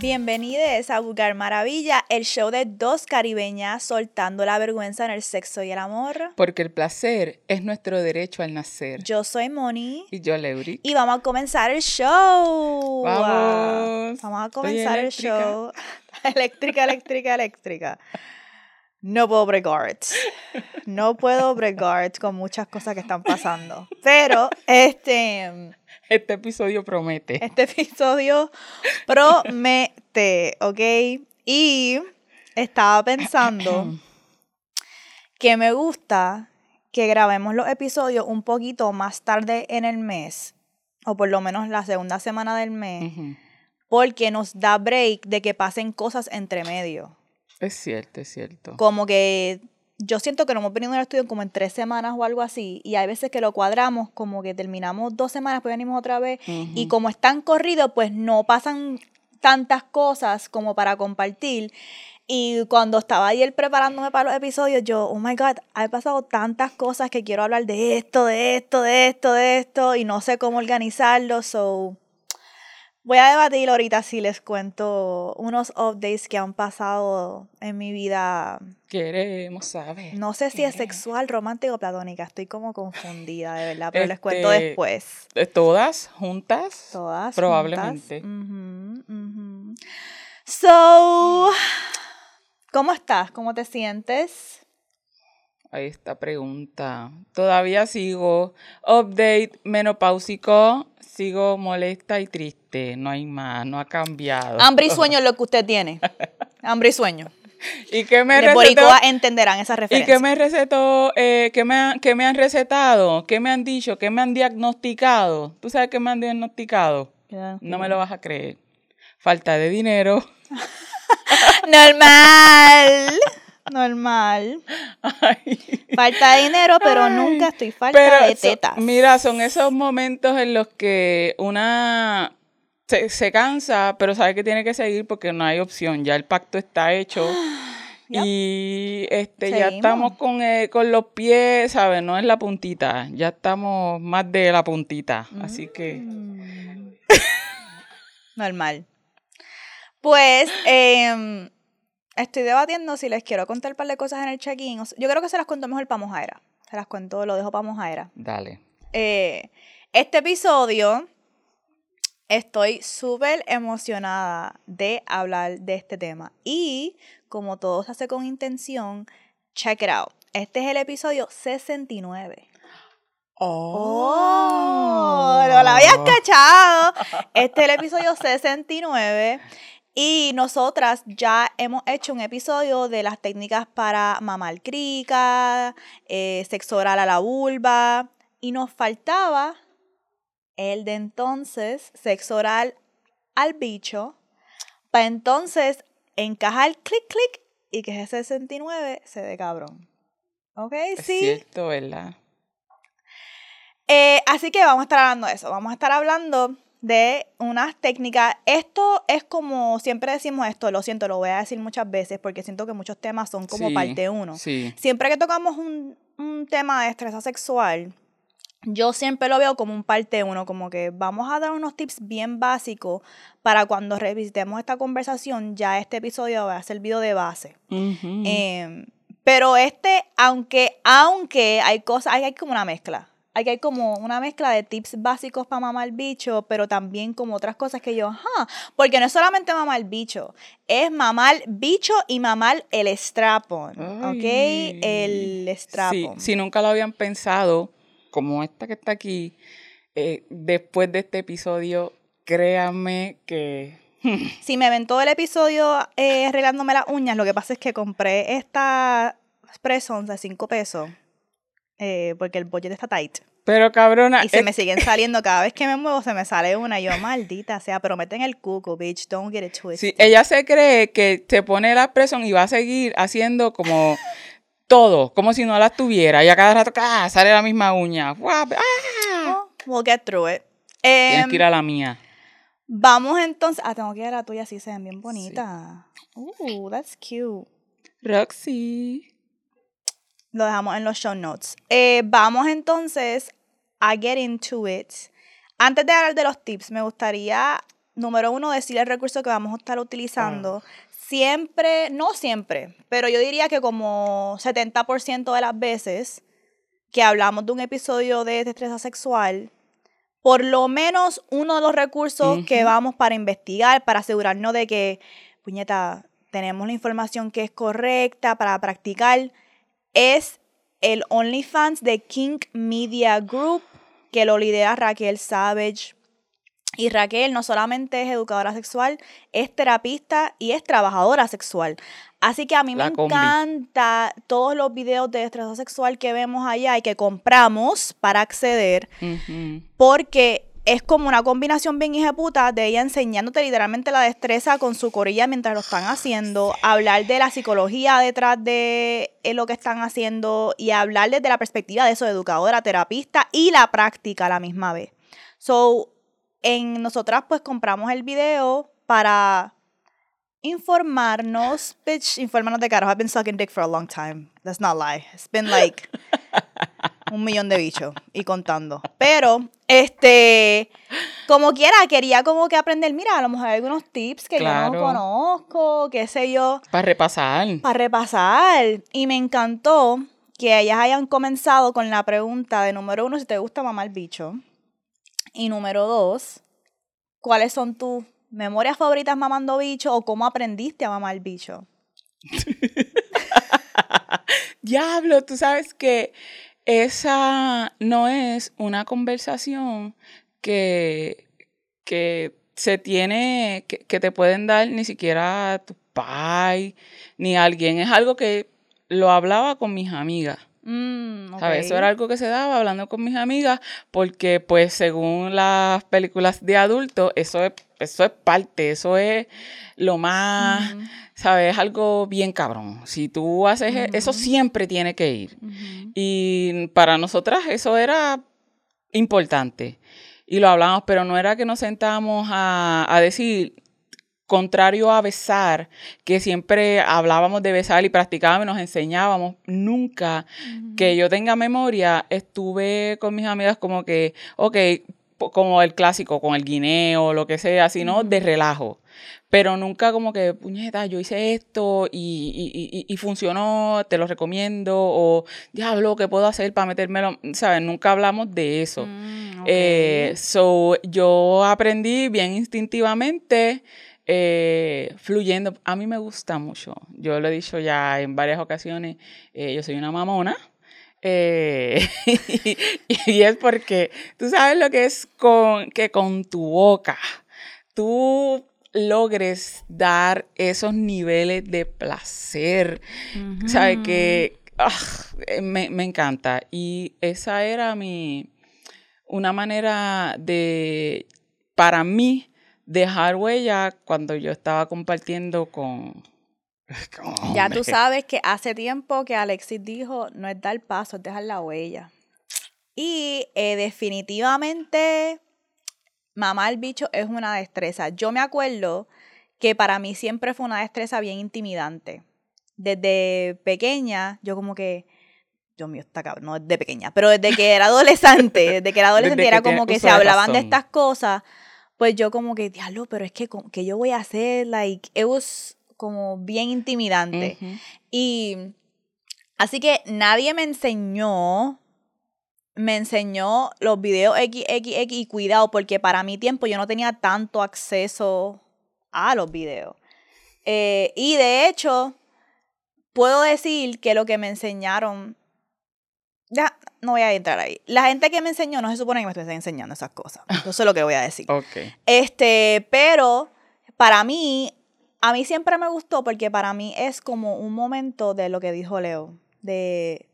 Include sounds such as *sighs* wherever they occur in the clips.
Bienvenidos a Vulgar Maravilla, el show de dos caribeñas soltando la vergüenza en el sexo y el amor. Porque el placer es nuestro derecho al nacer. Yo soy Moni. Y yo, Leuri. Y vamos a comenzar el show. Vamos. Vamos a comenzar el show. *laughs* eléctrica, eléctrica, eléctrica. No puedo bregar. No puedo bregar con muchas cosas que están pasando. Pero este. Este episodio promete. Este episodio promete, ¿ok? Y estaba pensando que me gusta que grabemos los episodios un poquito más tarde en el mes, o por lo menos la segunda semana del mes, porque nos da break de que pasen cosas entre medio. Es cierto, es cierto. Como que yo siento que no hemos venido al estudio como en tres semanas o algo así, y hay veces que lo cuadramos, como que terminamos dos semanas, pues venimos otra vez, y Ujú. como están corridos, pues no pasan tantas cosas como para compartir. Y cuando estaba ayer preparándome para los episodios, yo, oh my God, he pasado tantas cosas que quiero hablar de esto, de esto, de esto, de esto, y no sé cómo organizarlo, so... Voy a debatir ahorita si les cuento unos updates que han pasado en mi vida. Queremos saber. No sé si es sexual, romántica o platónica. Estoy como confundida, de verdad, pero les cuento Este, después. ¿De ¿Todas juntas? Todas. Probablemente. juntas. Ujú. So, ¿cómo estás? ¿Cómo te sientes? Ahí esta pregunta. Todavía sigo. Update menopáusico. Sigo molesta y triste. No hay más. No ha cambiado. Hambre y *laughs* sueño es lo que usted tiene. Hambre y sueño. *laughs* ¿Y qué me recetó? entenderán esa ¿Y referencia. qué me recetó? Eh, ¿qué, me qué me han recetado? ¿Qué me han dicho? ¿Qué me han diagnosticado? ¿Tú sabes qué me han diagnosticado? No me lo vas a creer. Falta de dinero. *laughs* Normal. Normal. Ay. Falta de dinero, pero Ay, nunca estoy falta Pero de so- tetas. mira, son esos momentos en los que una se, se cansa, pero sabe que tiene que seguir porque no hay opción. Ya el pacto está hecho. *gasps* Yep. Y este ya estamos con, eh, con los pies, ¿sabes? No es la puntita, ya estamos más de la puntita. Así que Mm. *laughs* Normal. Pues em, estoy debatiendo si les quiero contar un par de cosas en el check-in. Yo creo que se las cuento mejor para Mojaera. Se las cuento, lo dejo para Mojaera. dale. Eh, este episodio estoy súper emocionada de hablar de este tema. Y como todo se hace con intención, check it out. Este es el episodio 69. ¡Oh! ¡No la habías cachado! Este es el episodio 69. Y nosotras ya hemos hecho un episodio de las técnicas para mamar crica, eh, sexo oral a la vulva. Y nos faltaba el de entonces sexo oral al bicho. Para entonces encajar clic, clic y que ese 69 se dé cabrón. ¿Ok? Es sí. cierto, ¿verdad? Eh, así que vamos a estar hablando de eso. Vamos a estar hablando de unas técnicas. Esto es como siempre decimos esto, lo siento, lo voy a decir muchas veces porque siento que muchos temas son como Sí, parte uno. Sí. Siempre que tocamos un, un tema de estrés sexual, yo siempre lo veo como un parte uno, como que vamos a dar unos tips bien básicos para cuando revisitemos esta conversación, ya este episodio va a servido de base. Em, pero este, aunque, aunque hay cosas, hay, hay como una mezcla. Hay, hay como una mezcla de tips básicos para mamar bicho, pero también como otras cosas que yo, ajá, porque no es solamente mamar bicho, es mamar bicho y mamar el strapon, ¿ok? El Sí, strapon. si nunca lo habían pensado, como esta que está aquí, eh, después de este episodio, créanme que *laughs* Si me ven todo el episodio eh, arreglándome las uñas, lo que pasa es que compré esta Pressons de 5 pesos, eh, porque el budget está tight. Pero cabrona, Y se eh, me siguen saliendo, cada vez que me muevo se me sale una. Yo, maldita sea, pero meten el cuco, bitch. Don't get it twisted. sí, ella se cree que se pone la presión y va a seguir haciendo como *laughs* todo, como si no las tuviera. Y a cada rato ah, sale la misma uña. Ah. Oh, we'll get through it. Tienes Em, que ir a la mía. Vamos entonces. Ah, tengo que ir a la tuya, sí, se ven bien bonitas. Uh, that's cute. Roxy. Lo dejamos en los show notes. Eh, vamos entonces a get into it. Antes de hablar de los tips, me gustaría número uno, decir el recurso que vamos a estar utilizando. Siempre, no siempre, pero yo diría que como 70% de las veces que hablamos de un episodio de destreza sexual, por lo menos uno de los recursos que vamos para investigar, para asegurarnos de que, puñeta, tenemos la información que es correcta para practicar, es el OnlyFans de King Media Group, que lo lidera Raquel Savage. Y Raquel no solamente es educadora sexual, es terapista y es trabajadora sexual. Así que a mí me encanta todos los videos de destreza sexual que vemos allá y que compramos para acceder, porque es como una combinación bien puta de ella enseñándote literalmente la destreza con su corilla mientras lo están haciendo, hablar de la psicología detrás de eh, lo que están haciendo y hablar desde la perspectiva de eso, de educadora, terapista y la práctica a la misma vez. So, en nosotras pues compramos el video para informarnos, bitch, informarnos de carajo. I've been sucking dick for a long time. That's not lie. It's been like *laughs* un millón de bichos y contando. Pero, este, como quiera, quería como que aprender, mira, a lo mejor hay algunos tips que yo no conozco, qué sé yo. Para repasar. Para repasar. Y me encantó que ellas hayan comenzado con la pregunta de número uno, si te gusta mamar bicho. Y número dos, ¿cuáles son tus memorias favoritas mamando bicho o cómo aprendiste a mamar bicho? *laughs* Diablo, tú sabes que esa no es una conversación que, que se tiene, que, te pueden dar ni siquiera tu pai, ni alguien. Es algo que lo hablaba con mis amigas. Mm, Eso era algo que se daba hablando con mis amigas, porque pues según las películas de adultos, eso es, eso es parte, eso es lo más, ¿sabes? Es algo bien cabrón. Si tú haces e, eso, siempre tiene que ir. Y para nosotras eso era importante. Y lo hablamos, pero no era que nos sentábamos a, a decir, contrario a besar, que siempre hablábamos de besar y practicábamos y nos enseñábamos, nunca que yo tenga memoria, estuve con mis amigas como que, ok, como el clásico, con el guineo, lo que sea, sino de relajo. Pero nunca como que, puñeta, yo hice esto y, y, funcionó, te lo recomiendo, o diablo, ¿qué puedo hacer para metérmelo? ¿Sabes? Nunca hablamos de eso. Mm, eh, so, yo aprendí bien instintivamente eh, fluyendo. A mí me gusta mucho. Yo lo he dicho ya en varias ocasiones. Eh, yo soy una mamona. Eh, *laughs* y, es porque tú sabes lo que es con, que con tu boca tú logres dar esos niveles de placer. ¿Sabes? Que ah, me, me encanta. Y esa era mi, una manera de, para mí, dejar huella cuando yo estaba compartiendo con... *laughs* *laughs* ya tú sabes que hace tiempo que Alexis dijo, no es dar paso, es dejar la huella. Y eh, definitivamente, mamar bicho es una destreza. Yo me acuerdo que para mí siempre fue una destreza bien intimidante. Desde pequeña, yo como que, Dios mío, está cabrón, no desde pequeña, pero desde que era *laughs* adolescente, desde que era adolescente era como que se hablaban de estas cosas pues yo como que, diablo, pero es que, que yo voy a hacer? Like, it was como bien intimidante. Y así que nadie me enseñó, me enseñó los videos XXX y cuidado, porque para mi tiempo yo no tenía tanto acceso a los videos. Eh, y de hecho, puedo decir que lo que me enseñaron ya, no voy a entrar ahí. La gente que me enseñó no se supone que me estuviese enseñando esas cosas. *laughs* Eso es lo que voy a decir. Okay. Este, pero para mí, a mí siempre me gustó porque para mí es como un momento de lo que dijo Leo. De.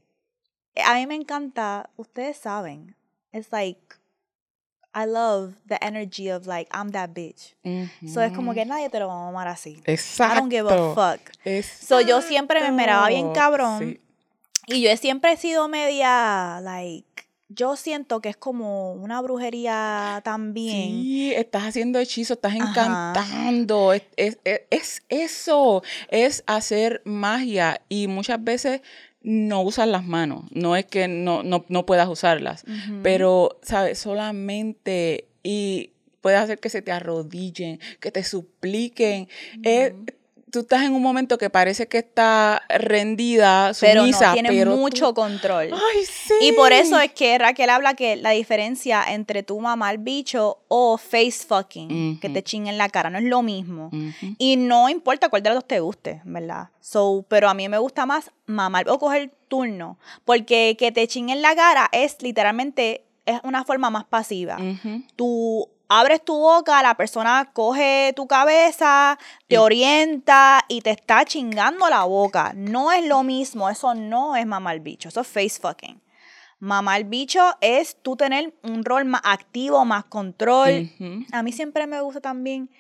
A mí me encanta, ustedes saben, it's like. I love the energy of like, I'm that bitch. So es como que nadie te lo va a amar así. Exacto. I don't give a fuck. Exacto. So yo siempre me miraba bien cabrón. Sí y yo siempre he sido media, like, yo siento que es como una brujería también. Sí, estás haciendo hechizo, estás encantando. Es, es, eso, es hacer magia. Y muchas veces no usas las manos. No es que no, no, puedas usarlas. Pero, ¿sabes? Solamente. Y puedes hacer que se te arrodillen, que te supliquen. Es- tú estás en un momento que parece que está rendida, Pero sumisa, no tiene pero tú- mucho control. Ay, sí. Y por eso es que Raquel habla que la diferencia entre tú mamar bicho o face fucking, que te chinguen la cara, no es lo mismo. Y no importa cuál de los dos te guste, ¿verdad? So, pero a mí me gusta más mamar o coger turno, porque que te chinguen la cara es literalmente es una forma más pasiva. Ujú. Tú abres tu boca, la persona coge tu cabeza, te Y- orienta y te está chingando la boca. No es lo mismo, eso no es mamar bicho, eso es face fucking. Mamar bicho es tú tener un rol más activo, más control. A mí siempre me gusta también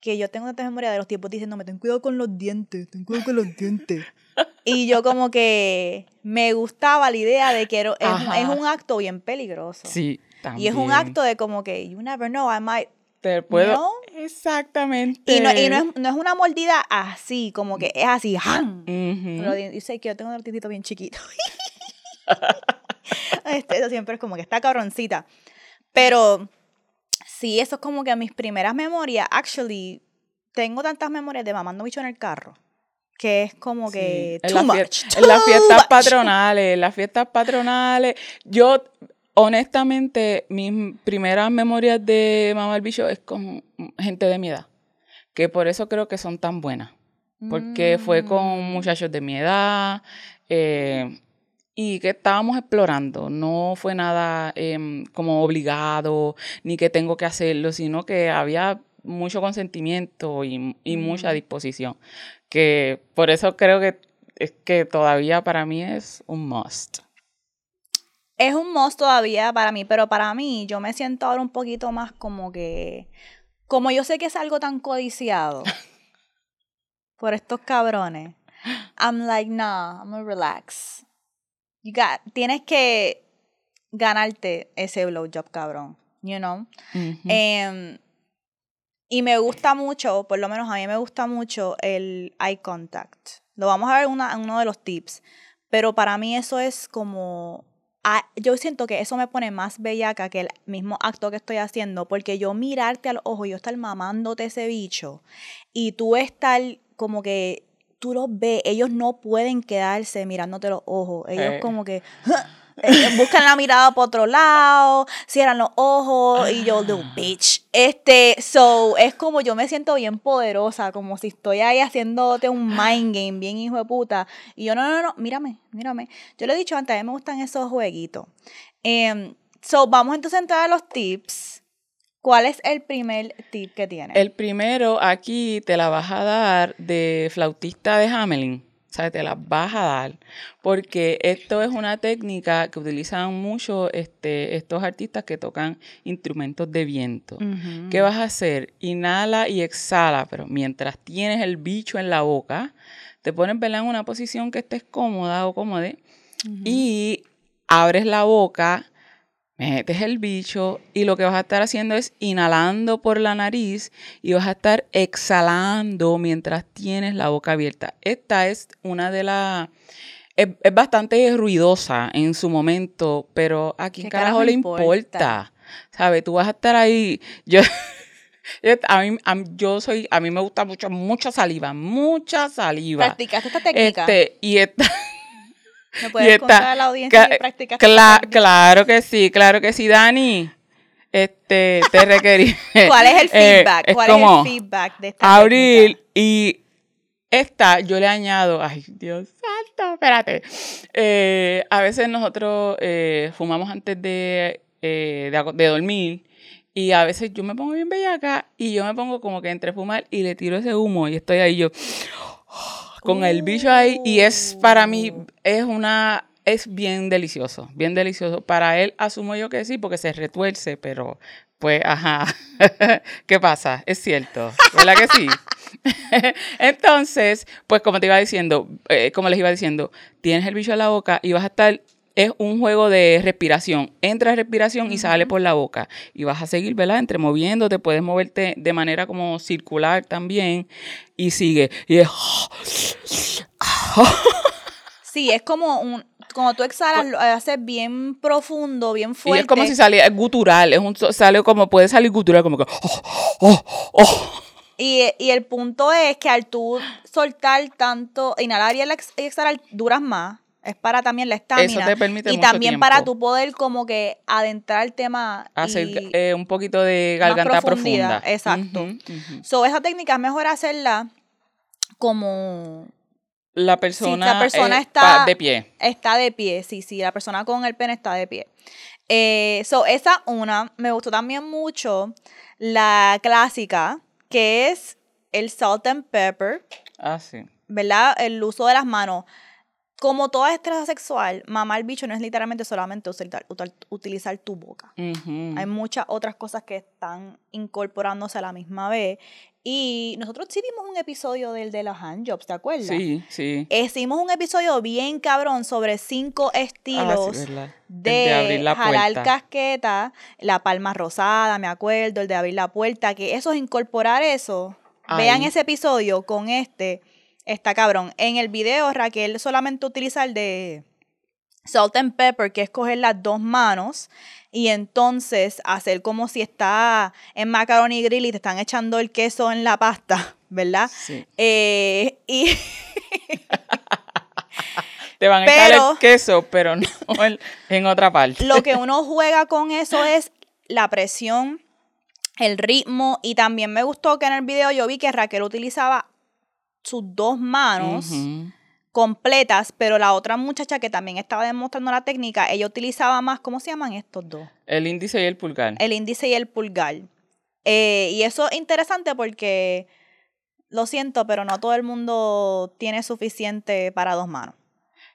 que yo tengo tanta memoria de los tiempos diciéndome, ten cuidado con los dientes, ten cuidado con los dientes. *laughs* y yo como que me gustaba la idea de que es, es un acto bien peligroso. Sí, también. Y es un acto de como que, you never know, I might... Te puedo... ¿no? Exactamente. Y no, y no, es, no es una mordida así, como que es así, ¡jam! Los dientes- Yo sé que yo tengo un dientito bien chiquito. *laughs* este, eso siempre es como que está cabroncita. Pero sí, eso es como que mis primeras memorias. Actually, tengo tantas memorias de mamando bicho en el carro. Que es como que Sí, en, much, fies- en las fiestas much. patronales, en las fiestas patronales. Yo, honestamente, mis primeras memorias de Mamá el Bicho es con gente de mi edad. Que por eso creo que son tan buenas. Porque fue con Mm. muchachos de mi edad. eh, y que estábamos explorando. No fue nada em, como obligado, ni que tengo que hacerlo, sino que había mucho consentimiento y, y mucha Mm. disposición. Que por eso creo que es que todavía para mí es un must. Es un must todavía para mí, pero para mí yo me siento ahora un poquito más como que, como yo sé que es algo tan codiciado *laughs* por estos cabrones, I'm like, nah, I'm gonna relax. You got, tienes que ganarte ese blowjob, cabrón, you know? Em, y me gusta mucho, por lo menos a mí me gusta mucho el eye contact. Lo vamos a ver en uno de los tips. Pero para mí eso es como... ah, yo siento que eso me pone más bellaca que el mismo acto que estoy haciendo. Porque yo mirarte al ojo, yo estar mamándote ese bicho. Y tú estar como que... Tú los ves, ellos no pueden quedarse mirándote los ojos. Ellos Eh. como que... *laughs* buscan la mirada por otro lado, cierran los ojos y yo, little bitch. Este, so, es como yo me siento bien poderosa, como si estoy ahí haciéndote un mind game, bien hijo de puta. Y yo, no, no, no, mírame, mírame. Yo le he dicho antes, a mí me gustan esos jueguitos. Em, so, vamos entonces a entrar a los tips. ¿Cuál es el primer tip que tienes? El primero aquí te la vas a dar de flautista de Hamelin. Te la vas a dar. Porque esto es una técnica que utilizan mucho este, estos artistas que tocan instrumentos de viento. Ujú. ¿Qué vas a hacer? Inhala y exhala, pero mientras tienes el bicho en la boca, te pones ¿verdad? en una posición que estés cómoda o cómoda y abres la boca, metes el bicho y lo que vas a estar haciendo es inhalando por la nariz y vas a estar exhalando mientras tienes la boca abierta. Esta es una de las... Es, es bastante ruidosa en su momento, pero a quién ¿Qué carajo carajo le importa? importa? ¿Sabes? Tú vas a estar ahí... *laughs* Yo, yo- a, mí, a mí- yo soy... A mí me gusta mucho, mucha saliva, mucha saliva. ¿Practicaste esta técnica? Este, y esta... *laughs* ¿Me puedes esta- contar a la audiencia que Cla- técnica? claro que sí, claro que sí, Dani. Este, te *laughs* requerí. ¿Cuál es el *laughs* Eh, feedback? es ¿Cuál como es el feedback de esta Abril técnica? y esta yo le añado, ay Dios santo, espérate. Eh, a veces nosotros eh, fumamos antes de, de, dormir y a veces yo me pongo bien bellaca y yo me pongo como que entre fumar y le tiro ese humo y estoy ahí yo con el bicho ahí y es para mí es una es bien delicioso, bien delicioso. Para él asumo yo que sí porque se retuerce, pero pues ajá. *laughs* ¿Qué pasa? Es cierto, ¿verdad que sí? *laughs* Entonces, pues como te iba diciendo, eh, como les iba diciendo, tienes el bicho en la boca y vas a estar es un juego de respiración. Entra respiración y sale por la boca. Y vas a seguir, ¿verdad? Entre moviéndote, puedes moverte de manera como circular también. Y sigue. Y es *laughs* Sí, es como un, cuando tú exhalas, lo haces bien profundo, bien fuerte. Y es como si saliera, gutural, es un, sale como, puede salir gutural, como que, oh, oh, oh. Y, y el punto es que al tú soltar tanto, inhalar y ex- y exhalar, duras más. Es para también la estamina. te permite Y mucho también para tu poder como que adentrar el tema. Hacer y- eh, un poquito de garganta profunda. exacto. So, esa técnica es mejor hacerla como La persona, la persona eh, está- de pie. está de pie. Sí, sí, la persona con el pene está de pie. Eh, so, esa una. Me gustó también mucho la clásica, que es el salt and pepper. Ah, sí. ¿verdad? El uso de las manos. Como toda estrella sexual, mamar bicho no es literalmente solamente utilizar, utilizar tu boca. Hay muchas otras cosas que están incorporándose a la misma vez. Y nosotros sí vimos un episodio del de los handjobs, ¿te acuerdas? Sí, sí. Hicimos un episodio bien cabrón sobre cinco Ah, estilos. El de, abrir la jalar puerta. casqueta, la palma rosada, me acuerdo, el de abrir la puerta, que eso es incorporar eso. Vean ese episodio con este, está cabrón. En el video Raquel solamente utiliza el de salt and pepper, que es coger las dos manos y entonces hacer como si está en macaroni grill y te están echando el queso en la pasta, *laughs* ¿verdad? Sí. Eh, y *laughs* Te van a echar el queso, pero no el- en otra parte. lo que *laughs* uno juega con eso es la presión, el ritmo y también me gustó que en el video yo vi que Raquel utilizaba sus dos manos completas, pero la otra muchacha que también estaba demostrando la técnica, ella utilizaba más, ¿cómo se llaman estos dos? El índice y el pulgar. El índice y el pulgar. Eh, y eso es interesante porque, lo siento, pero no todo el mundo tiene suficiente para dos manos.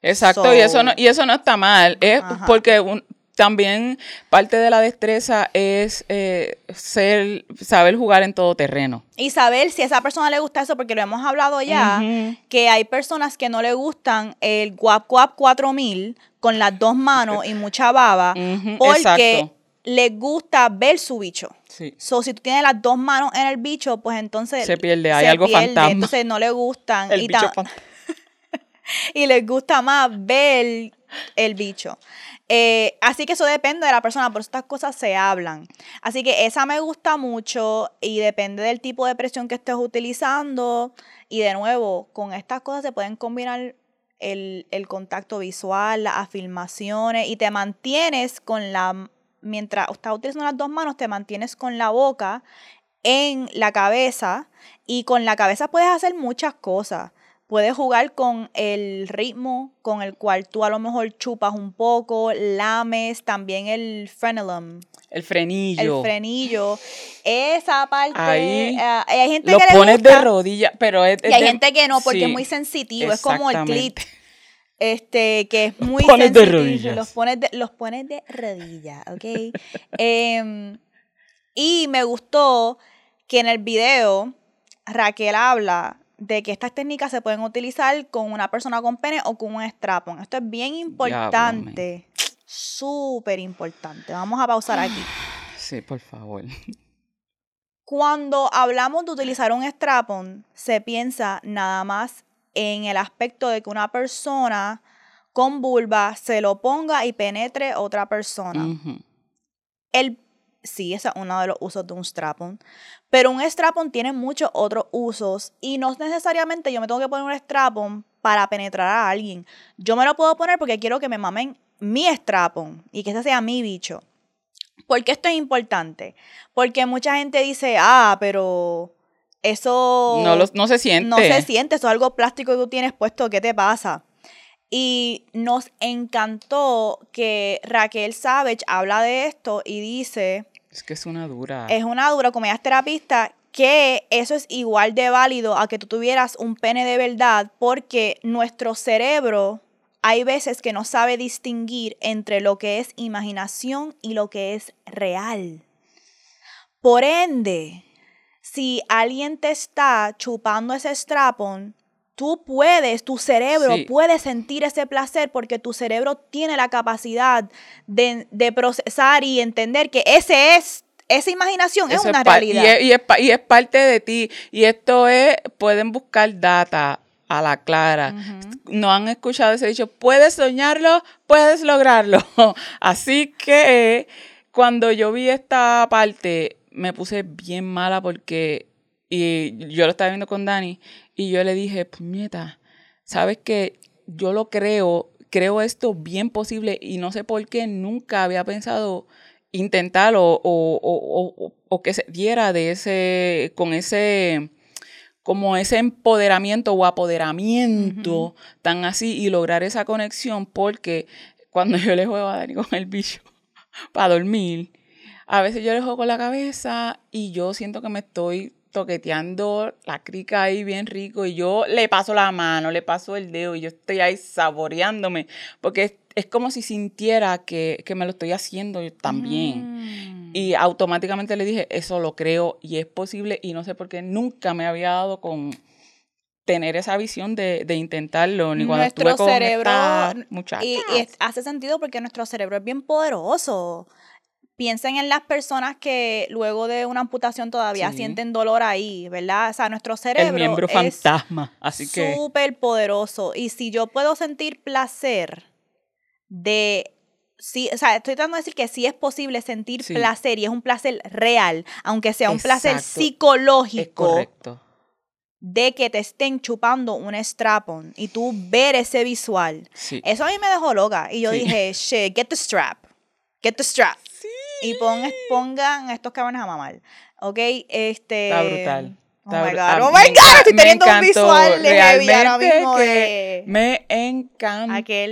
Exacto, y, eso So- no, y eso no está mal. Es Ajá. porque un- también parte de la destreza es eh, ser, saber jugar en todo terreno. Y saber si a esa persona le gusta eso, porque lo hemos hablado ya, que hay personas que no le gustan el guap guap 4000 con las dos manos y mucha baba, *laughs* porque exacto. les gusta ver su bicho. Sí. So, si tú tienes las dos manos en el bicho, pues entonces Se pierde, hay algo fantasma. Entonces no le gustan El y, bicho ta- fan- *laughs* y les gusta más ver el bicho. Eh, así que eso depende de la persona, por estas cosas se hablan. Así que esa me gusta mucho y depende del tipo de presión que estés utilizando. Y de nuevo, con estas cosas se pueden combinar el, el contacto visual, las afirmaciones y te mantienes con la, mientras estás utilizando las dos manos, te mantienes con la boca en la cabeza y con la cabeza puedes hacer muchas cosas. Puedes jugar con el ritmo con el cual tú a lo mejor chupas un poco, lames, también el frenulum, El el frenillo. frenillo. Esa parte, Ahí eh, hay gente Lo que le pones de rodilla, pero es, y hay de- gente que no porque sí, es muy sensitivo, es como el clit. Este, que es muy pones de rodillas. Los pones de, los pones de rodilla, ¿ok? *laughs* Em, y me gustó que en el video Raquel habla de que estas técnicas se pueden utilizar con una persona con pene o con un strapon. Esto es bien importante, súper importante. Vamos a pausar aquí. *sighs* Sí, por favor. *laughs* Cuando hablamos de utilizar un strapon, se piensa nada más en el aspecto de que una persona con vulva se lo ponga y penetre otra persona. Ujú. El, sí, ese es uno de los usos de un strapon. Pero un strapon tiene muchos otros usos y no es necesariamente yo me tengo que poner un strapon para penetrar a alguien. Yo me lo puedo poner porque quiero que me mamen mi strapon y que ese sea mi bicho. ¿Por qué esto es importante? Porque mucha gente dice, ah, pero eso No, lo- no se siente. no se siente, eso es algo plástico que tú tienes puesto, ¿qué te pasa? Y nos encantó que Raquel Savage habla de esto y dice, Es que es una dura. es una dura, como ella es terapista, que eso es igual de válido a que tú tuvieras un pene de verdad, porque nuestro cerebro hay veces que no sabe distinguir entre lo que es imaginación y lo que es real. Por ende, si alguien te está chupando ese strapon, tú puedes, tu cerebro Sí. puede sentir ese placer porque tu cerebro tiene la capacidad de, de procesar y entender que ese es, esa imaginación es una realidad. Y es, y es pa- y es parte de ti. Y esto es, pueden buscar data a la clara. No han escuchado ese dicho, puedes soñarlo, puedes lograrlo. *laughs* Así que cuando yo vi esta parte, me puse bien mala porque y yo lo estaba viendo con Dani y yo le dije, puñeta, sabes que yo lo creo, creo esto bien posible y no sé por qué nunca había pensado intentarlo o, que se diera de ese, con ese, como ese empoderamiento o apoderamiento tan así y lograr esa conexión porque cuando yo le juego a Dani con el bicho *laughs* para dormir, a veces yo le juego con la cabeza y yo siento que me estoy toqueteando la crica ahí bien rico y yo le paso la mano, le paso el dedo y yo estoy ahí saboreándome porque es, como si sintiera que, me lo estoy haciendo yo también. Mm. Y automáticamente le dije, eso lo creo y es posible y no sé por qué nunca me había dado con tener esa visión de, intentarlo, ni cuando nuestro estuve con cerebro, Y, y hace sentido porque nuestro cerebro es bien poderoso piensen en las personas que luego de una amputación todavía sienten dolor ahí, ¿verdad? O sea, nuestro cerebro El miembro es fantasma, así que súper poderoso y si yo puedo sentir placer de sí, o sea, estoy tratando de decir que sí es posible sentir placer y es un placer real, aunque sea un placer psicológico. correcto. De que te estén chupando un strap-on y tú ver ese visual. Eso a mí me dejó loca. Y yo dije, *laughs* shit, get the strap. Get the strap y pongan estos cabrones a mamar. ¿Ok? Este. Está brutal. Oh my God, oh my God, estoy teniendo un visual de ahora mismo de... Me encantó. Aquel.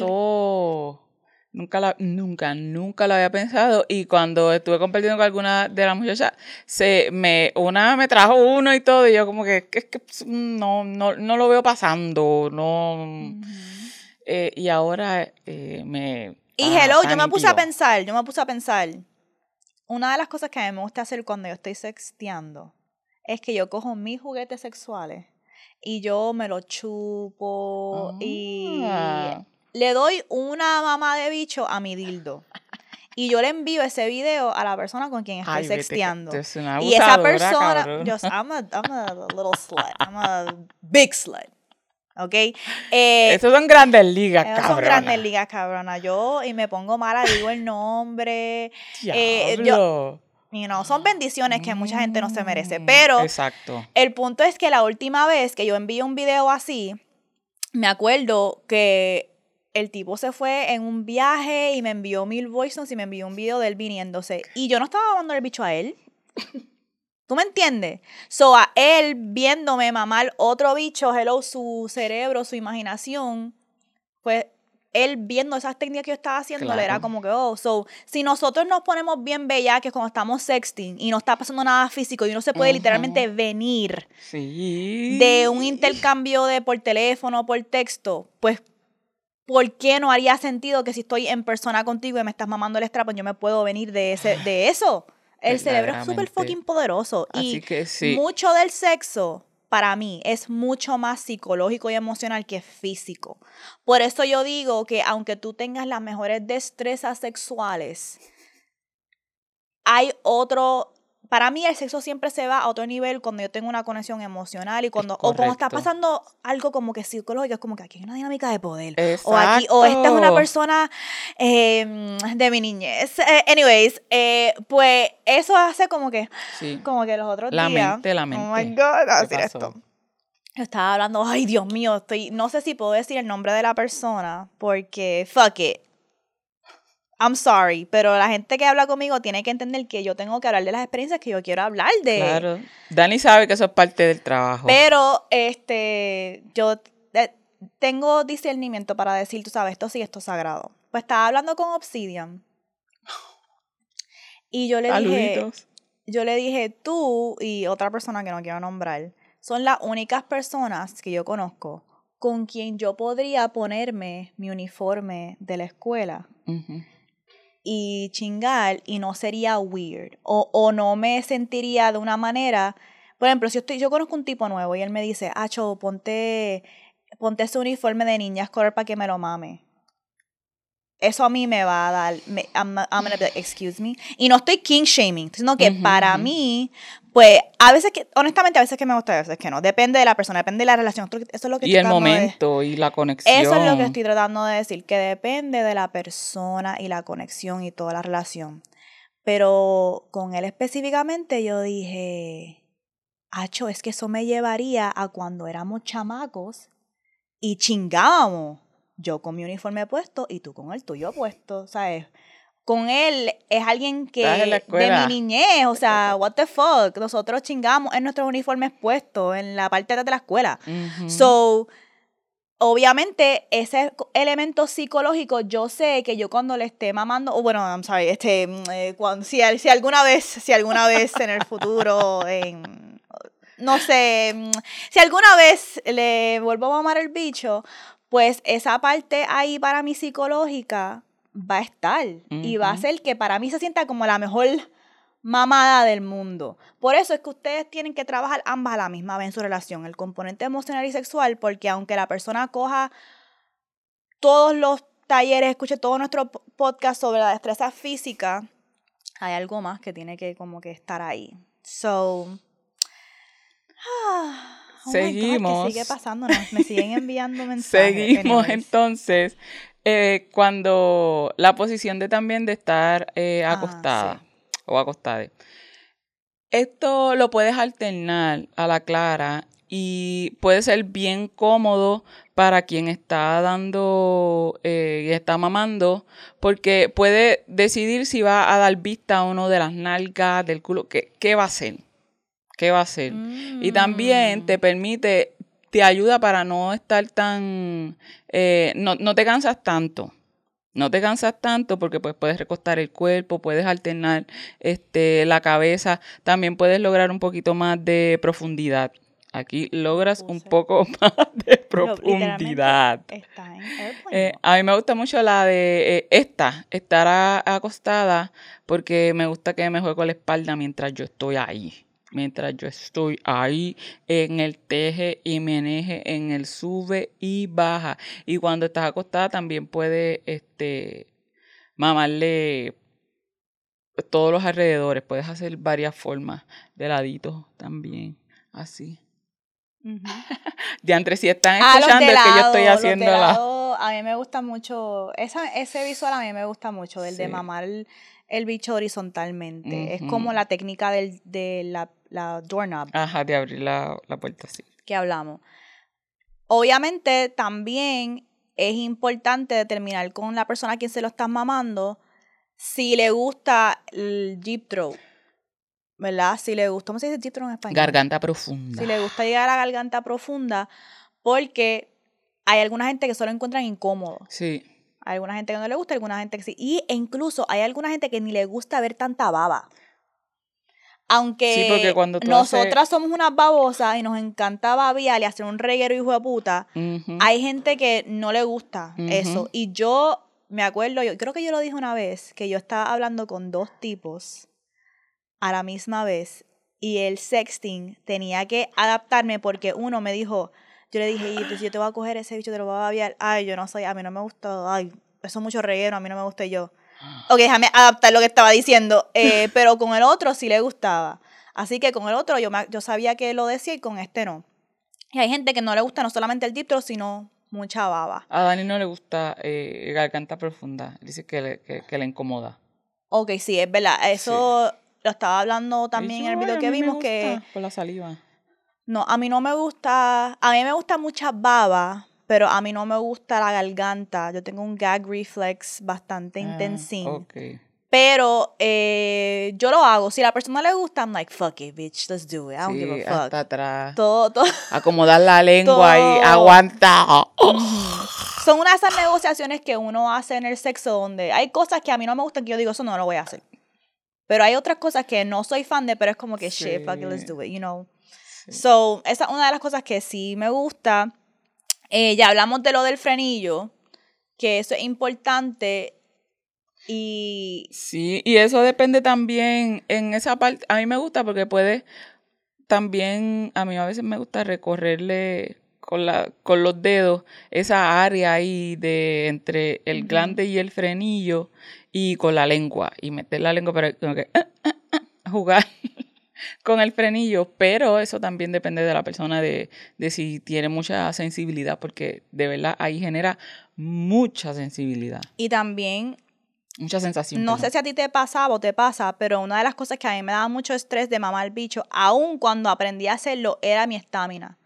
Nunca, la, nunca, nunca lo había pensado. Y cuando estuve compartiendo con alguna de las muchachas, se me, una me trajo uno y todo, y yo como que, es que no, no, no lo veo pasando. No. Eh, y ahora eh, me. Y hello, yo me puse a pensar, yo me puse a pensar una de las cosas que a mí me gusta hacer cuando yo estoy sexteando es que yo cojo mis juguetes sexuales y yo me los chupo y ah. le doy una mamá de bicho a mi dildo. Y yo le envío ese video a la persona con quien estoy sexteando. y esa persona, yo, I'm a, I'm a little slut, I'm a big slut. ¿Ok? Eh, Estos son grandes ligas, cabrona. Son grandes ligas, cabrona. Yo, y me pongo mala, digo el nombre. Eh, yo, you know, son bendiciones que mucha gente no se merece. Mm, pero Exacto. el punto es que la última vez que yo envié un video así, me acuerdo que el tipo se fue en un viaje y me envió mil voice notes y me envió un video de él viniéndose. Y yo no estaba dando el bicho a él. ¿Tú me entiendes? So, a él viéndome mamar otro bicho, hello, su cerebro, su imaginación, pues él viendo esas técnicas que yo estaba haciendo, le era como que, oh, so, si nosotros nos ponemos bien bellaques cuando estamos sexting y no está pasando nada físico y uno se puede literalmente venir de un intercambio de por teléfono o por texto, pues ¿por qué no haría sentido que si estoy en persona contigo y me estás mamando el strap, yo me puedo venir de, ese, de eso? El cerebro es súper fucking poderoso. y mucho del sexo, para mí, es mucho más psicológico y emocional que físico. Por eso yo digo que aunque tú tengas las mejores destrezas sexuales, hay otro para mí el sexo siempre se va a otro nivel cuando yo tengo una conexión emocional y cuando o cuando está pasando algo como que psicológico es como que aquí hay una dinámica de poder o aquí o esta es una persona em, de mi niñez. Eh, anyways eh, pues eso hace como que como que los otros la días mente la mente. Oh my god decir esto estaba hablando ay Dios mío estoy no sé si puedo decir el nombre de la persona porque fuck it I'm sorry, pero la gente que habla conmigo tiene que entender que yo tengo que hablar de las experiencias que yo quiero hablar de. Claro. Dani sabe que eso es parte del trabajo. Pero este yo eh, tengo discernimiento para decir, tú sabes, esto sí, esto es sagrado. Pues estaba hablando con Obsidian. Y yo le dije, yo le dije, tú y otra persona que no quiero nombrar, son las únicas personas que yo conozco con quien yo podría ponerme mi uniforme de la escuela y chingar y no sería weird o, o no me sentiría de una manera, por ejemplo, si yo, estoy, yo conozco un tipo nuevo y él me dice, Acho, ponte, ponte ese uniforme de niña escolar para que me lo mame. Eso a mí me va a dar, me, I'm, I'm gonna be like, excuse me. Y no estoy king shaming, sino que para mí, Pues a veces que, honestamente, a veces que me gusta, a veces que no. Depende de la persona, depende de la relación. Eso es lo que y el momento y la conexión. Eso es lo que estoy tratando de decir, que depende de la persona y la conexión y toda la relación. Pero con él específicamente yo dije, Acho, es que eso me llevaría a cuando éramos chamacos y chingábamos. Yo con mi uniforme puesto y tú con el tuyo puesto, ¿sabes? Con él es alguien que de mi niñez, o sea, what the fuck, nosotros chingamos en nuestros uniformes puestos en la parte de la escuela. So, obviamente ese elemento psicológico, yo sé que yo cuando le esté mamando, o bueno, I'm sorry, este, mm, eh, cuando, si, si, alguna vez, si alguna vez en el futuro, *laughs* en, no sé, mm, si alguna vez le vuelvo a mamar el bicho, pues esa parte ahí para mí psicológica va a estar y va a ser que para mí se sienta como la mejor mamada del mundo. Por eso es que ustedes tienen que trabajar ambas a la misma vez en su relación, el componente emocional y sexual, porque aunque la persona coja todos los talleres, escuche todo nuestro podcast sobre la destreza física, hay algo más que tiene que como que estar ahí. So, ah, oh seguimos. sigue pasando? Me siguen *laughs* enviando mensajes. Seguimos entonces eh, cuando la posición de también de estar eh, ah, acostada o acostada. Esto lo puedes alternar a la clara y puede ser bien cómodo para quien está dando eh, y está mamando, porque puede decidir si va a dar vista a uno de las nalgas, del culo, qué, qué va a hacer. ¿Qué va a hacer? Y también te mm. permite, te ayuda para no estar tan, eh, no, no te cansas tanto. No te cansas tanto porque pues puedes recostar el cuerpo, puedes alternar este, la cabeza, también puedes lograr un poquito más de profundidad. Aquí logras un poco *laughs* más de profundidad. Eh, a mí me gusta mucho la de eh, esta, estar acostada, porque me gusta que me juegue con la espalda mientras yo estoy ahí mientras yo estoy ahí en el teje y meneje, en el sube y baja. Y cuando estás acostada también puedes este, mamarle todos los alrededores. Puedes hacer varias formas de ladito también, así. De *laughs* entre si están escuchando es que yo estoy haciendo la... A mí me gusta mucho, esa, ese visual a mí me gusta mucho, el de mamar el, bicho horizontalmente. Es como la técnica del, de la la doorknob. Ajá, de abrir la, puerta, sí. Que hablamos. Obviamente también es importante determinar con la persona a quien se lo estás mamando si le gusta el deep throat. ¿Verdad? Si le gusta, ¿cómo se dice deep throat en español? Garganta profunda. Si le gusta llegar a la garganta profunda, porque hay alguna gente que solo encuentran incómodo. Sí. Hay alguna gente que no le gusta, alguna gente que sí. Y e incluso hay alguna gente que ni le gusta ver tanta baba aunque nosotras somos unas babosas y nos encanta babiar y hacer un reguero hijo de puta, hay gente que no le gusta eso. Y yo me acuerdo, yo creo que yo lo dije una vez, que yo estaba hablando con dos tipos a la misma vez y el sexting tenía que adaptarme porque uno me dijo, yo le dije, y pues yo te voy a coger ese bicho, te lo voy a babiar, ay, yo no soy, a mí no me gusta, ay, eso es mucho reguero, a mí no me gusta yo. Ok, déjame adaptar lo que estaba diciendo. Eh, *laughs* pero con el otro sí le gustaba. Así que con el otro yo, yo sabía que lo decía y con este no. Y hay gente que no le gusta no solamente el deep sino mucha baba. A Dani no le gusta eh, garganta profunda. Dice que le, que, le incomoda. Ok, sí, es verdad. Eso lo estaba hablando también en el video que vimos que... Con la saliva. No, a mí no me gusta... A mí me gusta mucha baba, pero a mí no me gusta la garganta. Yo tengo un gag reflex bastante ah, intensín. Pero eh, yo lo hago. Si a la persona le gusta, I'm like, fuck it, bitch, let's do it. I don't give a fuck. Hasta atrás. Todo, *laughs* todo. Acomodar la lengua y aguanta. Son una de esas negociaciones que uno hace en el sexo donde hay cosas que a mí no me gustan que yo digo, eso no lo voy a hacer. Pero hay otras cosas que no soy fan de, pero es como que, shit, fuck it, let's do it, you know. So, esa es una de las cosas que sí me gusta. Eh, ya hablamos de lo del frenillo, que eso es importante. Y. Sí, y eso depende también en esa parte. A mí me gusta porque puede también, a mí a veces me gusta recorrerle con, la, con los dedos esa área ahí de entre el glande y el frenillo y con la lengua y meter la lengua para que, ah, ah, ah, jugar *laughs* con el frenillo, pero eso también depende de la persona, de, de si tiene mucha sensibilidad, porque de verdad ahí genera mucha sensibilidad, Y también, mucha sensación. no sé si a ti te pasaba o te pasa, pero una de las cosas que a mí me daba mucho estrés de mamar el bicho, aun cuando aprendí a hacerlo, era mi estamina.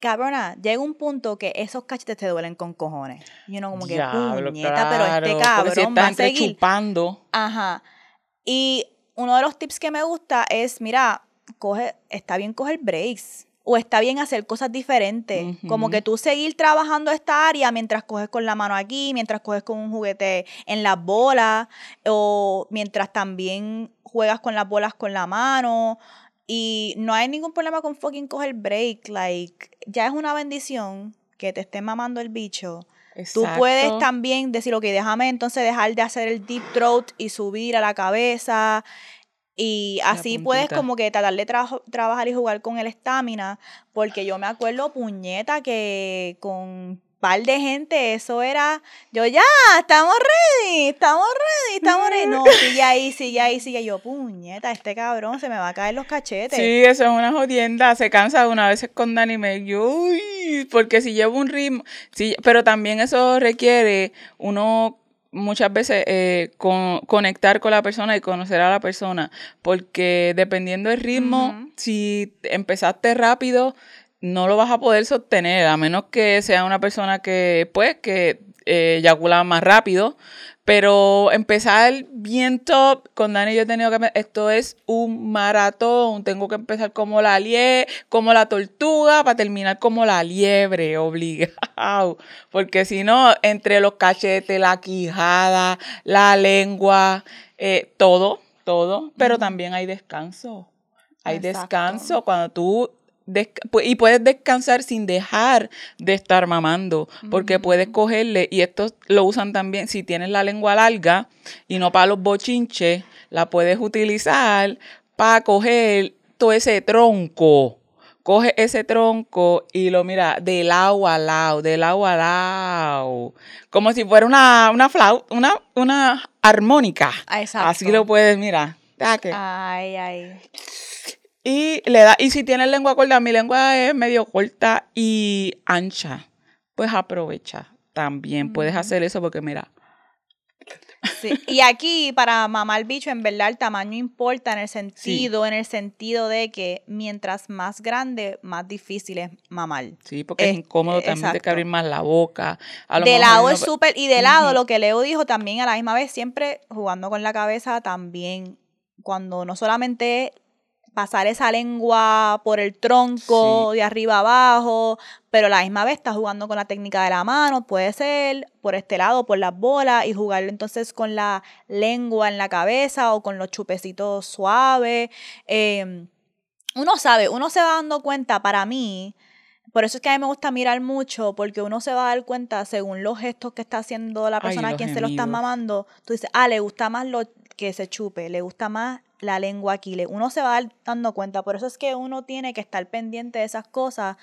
Cabrona, llega un punto que esos cachetes te duelen con cojones. Y uno como que, Diablo, puñeta, pero este claro, porque si cabrón va a seguir. chupando, Ajá. Y uno de los tips que me gusta es, mira, coge, está bien coger breaks. O está bien hacer cosas diferentes. Como que tú seguir trabajando esta área mientras coges con la mano aquí, mientras coges con un juguete en las bolas, o mientras también juegas con las bolas con la mano. Y no hay ningún problema con fucking coger break. Like, ya es una bendición que te esté mamando el bicho. Tú puedes también decir, ok, déjame entonces dejar de hacer el deep throat y subir a la cabeza. Y así puedes como que tratar de trabajo- trabajar y jugar con el estamina. Porque yo me acuerdo, puñeta, que con par de gente eso era, yo ya, estamos ready, estamos ready, estamos ready. No, *laughs* sigue ahí, sigue ahí, sigue. Yo, puñeta, este cabrón se me va a caer los cachetes. Sí, eso es una jodienda. Se cansa una vez con Dani me yo, uy, porque si llevo un ritmo, sí, pero también eso requiere uno muchas veces eh, con- conectar con la persona y conocer a la persona, porque dependiendo del ritmo, si empezaste rápido, no lo vas a poder sostener, a menos que sea una persona que, pues, que eh, eyacula más rápido. Pero empezar bien top, con Dani yo he tenido que... Esto es un maratón, tengo que empezar como la lie como la tortuga, para terminar como la liebre, obligado. Porque si no, entre los cachetes, la quijada, la lengua, eh, todo, todo. Pero también hay descanso. Hay Exacto. descanso cuando tú y puedes descansar sin dejar de estar mamando, porque puedes cogerle, y esto lo usan también, si tienes la lengua larga y no para los bochinches, la puedes utilizar para coger todo ese tronco. Coge ese tronco y lo mira de lado a lado, de lado a lado, como si fuera una, una flauta, una, una armónica. Ah, Exacto. Así lo puedes, mira. Ay, ay. Y le da, y si tienes lengua corta, mi lengua es medio corta y ancha, pues aprovecha. También puedes hacer eso porque mira, Sí, Y aquí, para mamar bicho, en verdad el tamaño importa en el sentido, en el sentido de que mientras más grande, más difícil es mamar. sí, porque es incómodo también tienes que exacto. abrir más la boca. A lo de lado no- es súper, y de lado lo que Leo dijo también a la misma vez, siempre jugando con la cabeza también, cuando no solamente pasar esa lengua por el tronco de arriba abajo, pero a la misma vez estás jugando con la técnica de la mano, puede ser por este lado, por las bolas, y jugar entonces con la lengua en la cabeza o con los chupecitos suaves. em, uno sabe, uno se va dando cuenta, para mí, por eso es que a mí me gusta mirar mucho, porque uno se va a dar cuenta según los gestos que está haciendo la Ay, persona a quien se lo está mamando. Tú dices, ah, le gusta más lo que se chupe, le gusta más la lengua aquí. le- Uno se va dando cuenta. Por eso es que uno tiene que estar pendiente de esas cosas.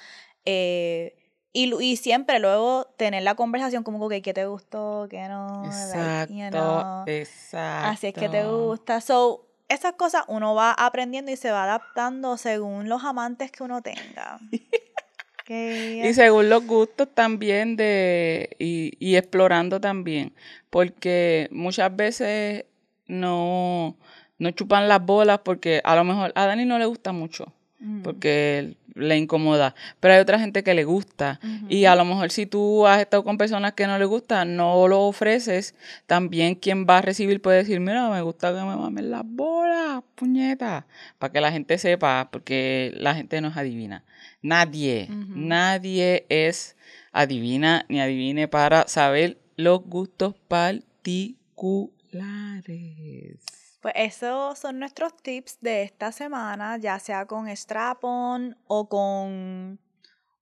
eh, y, y siempre luego tener la conversación como que qué te gustó, qué no. like, you Exacto, know. exacto. Así es que te gusta. So, esas cosas uno va aprendiendo y se va adaptando según los amantes que uno tenga. *laughs* Y según los gustos también de y, y explorando también, porque muchas veces no, no chupan las bolas porque a lo mejor a Dani no le gusta mucho, Mm. porque le incomoda, pero hay otra gente que le gusta y a lo mejor si tú has estado con personas que no le gustan, no lo ofreces, también quien va a recibir puede decir, mira, me gusta que me mamen las bolas, puñeta, para que la gente sepa, porque la gente no es adivina. Nadie, nadie es adivina ni adivine para saber los gustos particulares. Pues esos son nuestros tips de esta semana, ya sea con strap-on o con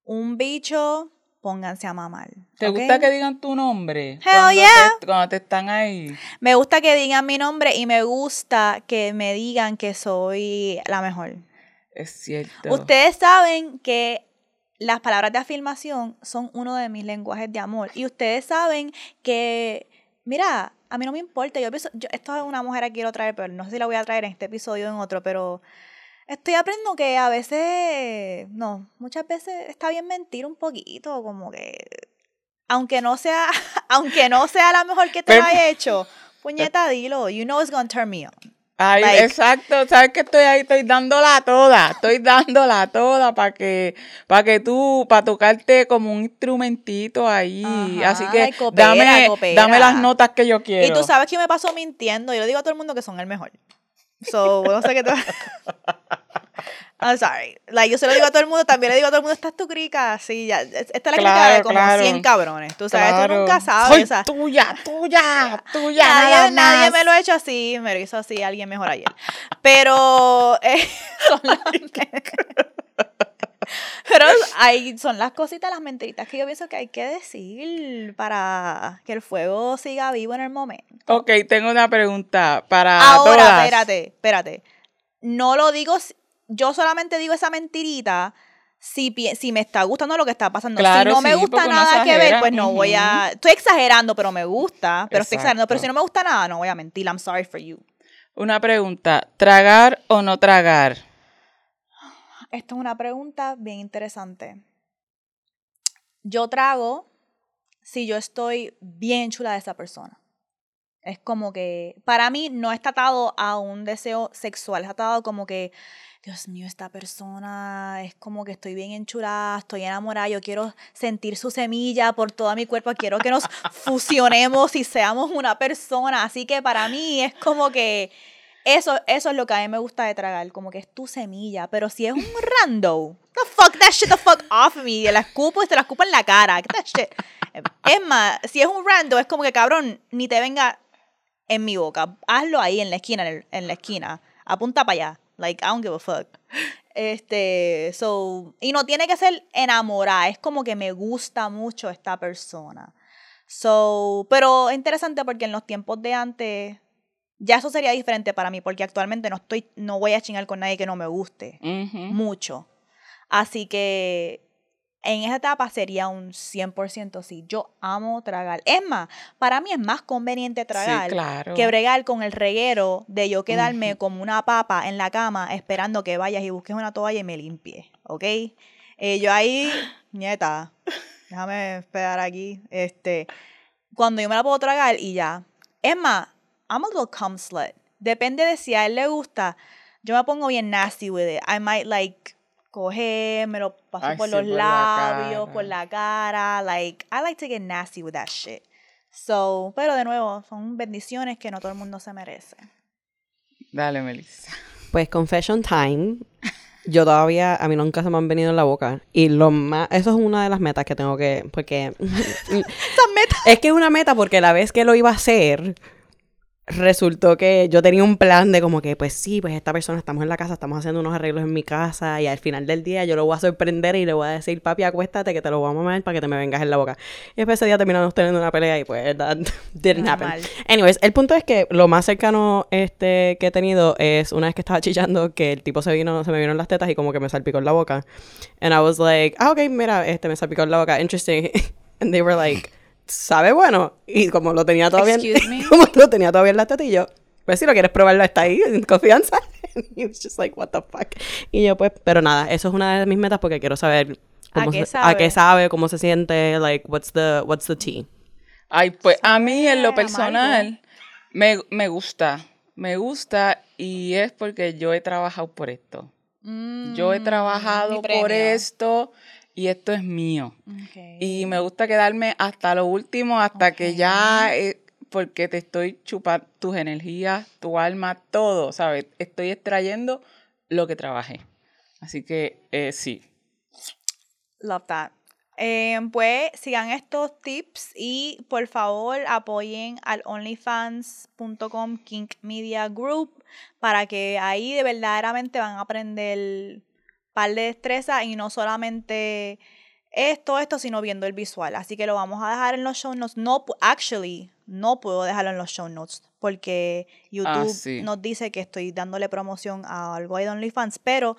un bicho, pónganse a mamar. ¿Te gusta que digan tu nombre? Hell cuando, yeah. te, cuando te están ahí. Me gusta que digan mi nombre y me gusta que me digan que soy la mejor. Es cierto. Ustedes saben que las palabras de afirmación son uno de mis lenguajes de amor. Y ustedes saben que, mira, a mí no me importa. Yo pienso, yo, esto es una mujer que quiero traer, pero no sé si la voy a traer en este episodio o en otro, pero estoy aprendiendo que a veces, no, muchas veces está bien mentir un poquito, como que, aunque no sea, *laughs* aunque no sea la mejor que te lo haya hecho, *laughs* puñeta, dilo, you know it's gonna turn me on. Ay, Like- exacto, sabes que estoy ahí, estoy dándola toda, estoy dándola toda para que, para que tú, para tocarte como un instrumentito ahí, Ajá, así que coopera, dame, coopera. dame las notas que yo quiero. Y tú sabes que me paso mintiendo. Yo le digo a todo el mundo que son el mejor. So, no sé qué te... *laughs* I'm sorry. Like, yo se lo digo a todo el mundo, también le digo a todo el mundo, esta es tu crica. Sí, ya. Esta es la crica de Claro, como claro. 100 cabrones. Tú sabes, tú Claro. nunca sabes. Soy o sea, tuya, tuya, tuya, nada nadie, nadie me lo ha hecho así, me lo hizo así alguien mejor ayer. Pero *laughs* eh, son las *laughs* Pero hay, son las cositas, las mentiritas que yo pienso que hay que decir para que el fuego siga vivo en el momento. Ok, tengo una pregunta para Ahora, todas. espérate, espérate. No lo digo, yo solamente digo esa mentirita si, si me está gustando lo que está pasando. Claro, si no me gusta nada que ver, pues no voy a... Estoy exagerando, pero me gusta. Pero estoy exagerando. Pero si no me gusta nada, no voy a mentir. I'm sorry for you. Una pregunta, ¿tragar o no tragar? Esto es una pregunta bien interesante. Yo trago si yo estoy bien chula de esa persona. Es como que, para mí no está atado a un deseo sexual, está atado como que, Dios mío, esta persona es como que estoy bien enchulada, estoy enamorada, yo quiero sentir su semilla por todo mi cuerpo, quiero que nos *laughs* fusionemos y seamos una persona. Así que para mí es como que eso, eso es lo que a mí me gusta de tragar, como que es tu semilla. Pero si es un rando, the fuck, that shit the fuck off me. La escupo y te la escupo en la cara. Get that shit. Es más, si es un rando, es como que cabrón, ni te venga en mi boca. Hazlo ahí en la esquina, en, el- en la esquina. Apunta para allá. Like, I don't give a fuck. Este, so, y no tiene que ser enamorada, es como que me gusta mucho esta persona. So, pero es interesante porque en los tiempos de antes, ya eso sería diferente para mí, porque actualmente no estoy, no voy a chingar con nadie que no me guste mucho. Así que en esa etapa sería un 100% sí. Yo amo tragar. Es más, para mí es más conveniente tragar Sí, claro. que bregar con el reguero de yo quedarme como una papa en la cama esperando que vayas y busques una toalla y me limpie, ¿ok? Eh, yo ahí, *laughs* nieta, déjame esperar aquí, este, cuando yo me la puedo tragar y ya. Es más, I'm a little cum slut. Depende de si a él le gusta. Yo me pongo bien nasty with it. I might like coger, me lo paso Ay, por sí, los por labios, por la cara. Like, I like to get nasty with that shit. So, pero de nuevo, son bendiciones que no todo el mundo se merece. Dale, Melissa. Pues confession time. Yo todavía, a mí nunca se me han venido en la boca. Y lo más, eso es una de las metas que tengo que, porque *laughs* Esa meta. es que es una meta porque la vez que lo iba a hacer, resultó que yo tenía un plan de como que, pues sí, pues esta persona, estamos en la casa, estamos haciendo unos arreglos en mi casa y al final del día yo lo voy a sorprender y le voy a decir, papi, acuéstate que te lo voy a mamar para que te me vengas en la boca. Y después ese día terminamos teniendo una pelea y pues *laughs* that didn't happen. Anyways, el punto es que lo más cercano este que he tenido es una vez que estaba *laughs* chillando que el tipo se vino, se me vino en las tetas y como que me salpicó en la boca. And I was like, ah, ok, mira, este me salpicó en la boca, interesting. *laughs* And they were like, ¿sabe bueno? Y como lo tenía todavía, en- *laughs* como lo tenía todavía en y yo, pues si lo quieres probarlo está ahí, en confianza. And he was just like, what the fuck. Y yo pues, pero nada, eso es una de mis metas porque quiero saber ¿A qué se- a qué sabe? cómo se siente, like, what's the, what's the tea. Ay, pues a mí en lo personal me, me gusta, me gusta y es porque yo he trabajado por esto. Yo he Mm, trabajado por esto y esto es mío. Y me gusta quedarme hasta lo último, hasta que ya, eh, porque te estoy chupando tus energías, tu alma, todo, ¿sabes? Estoy extrayendo lo que trabajé. Así que eh, sí. Love that. Eh, pues sigan estos tips y por favor apoyen al onlyfans.com Kink Media Group para que ahí de verdaderamente van a aprender par de destreza y no solamente esto, esto, sino viendo el visual. Así que lo vamos a dejar en los show notes. No, actually, no puedo dejarlo en los show notes porque YouTube sí. nos dice que estoy dándole promoción a algo ahí de OnlyFans, pero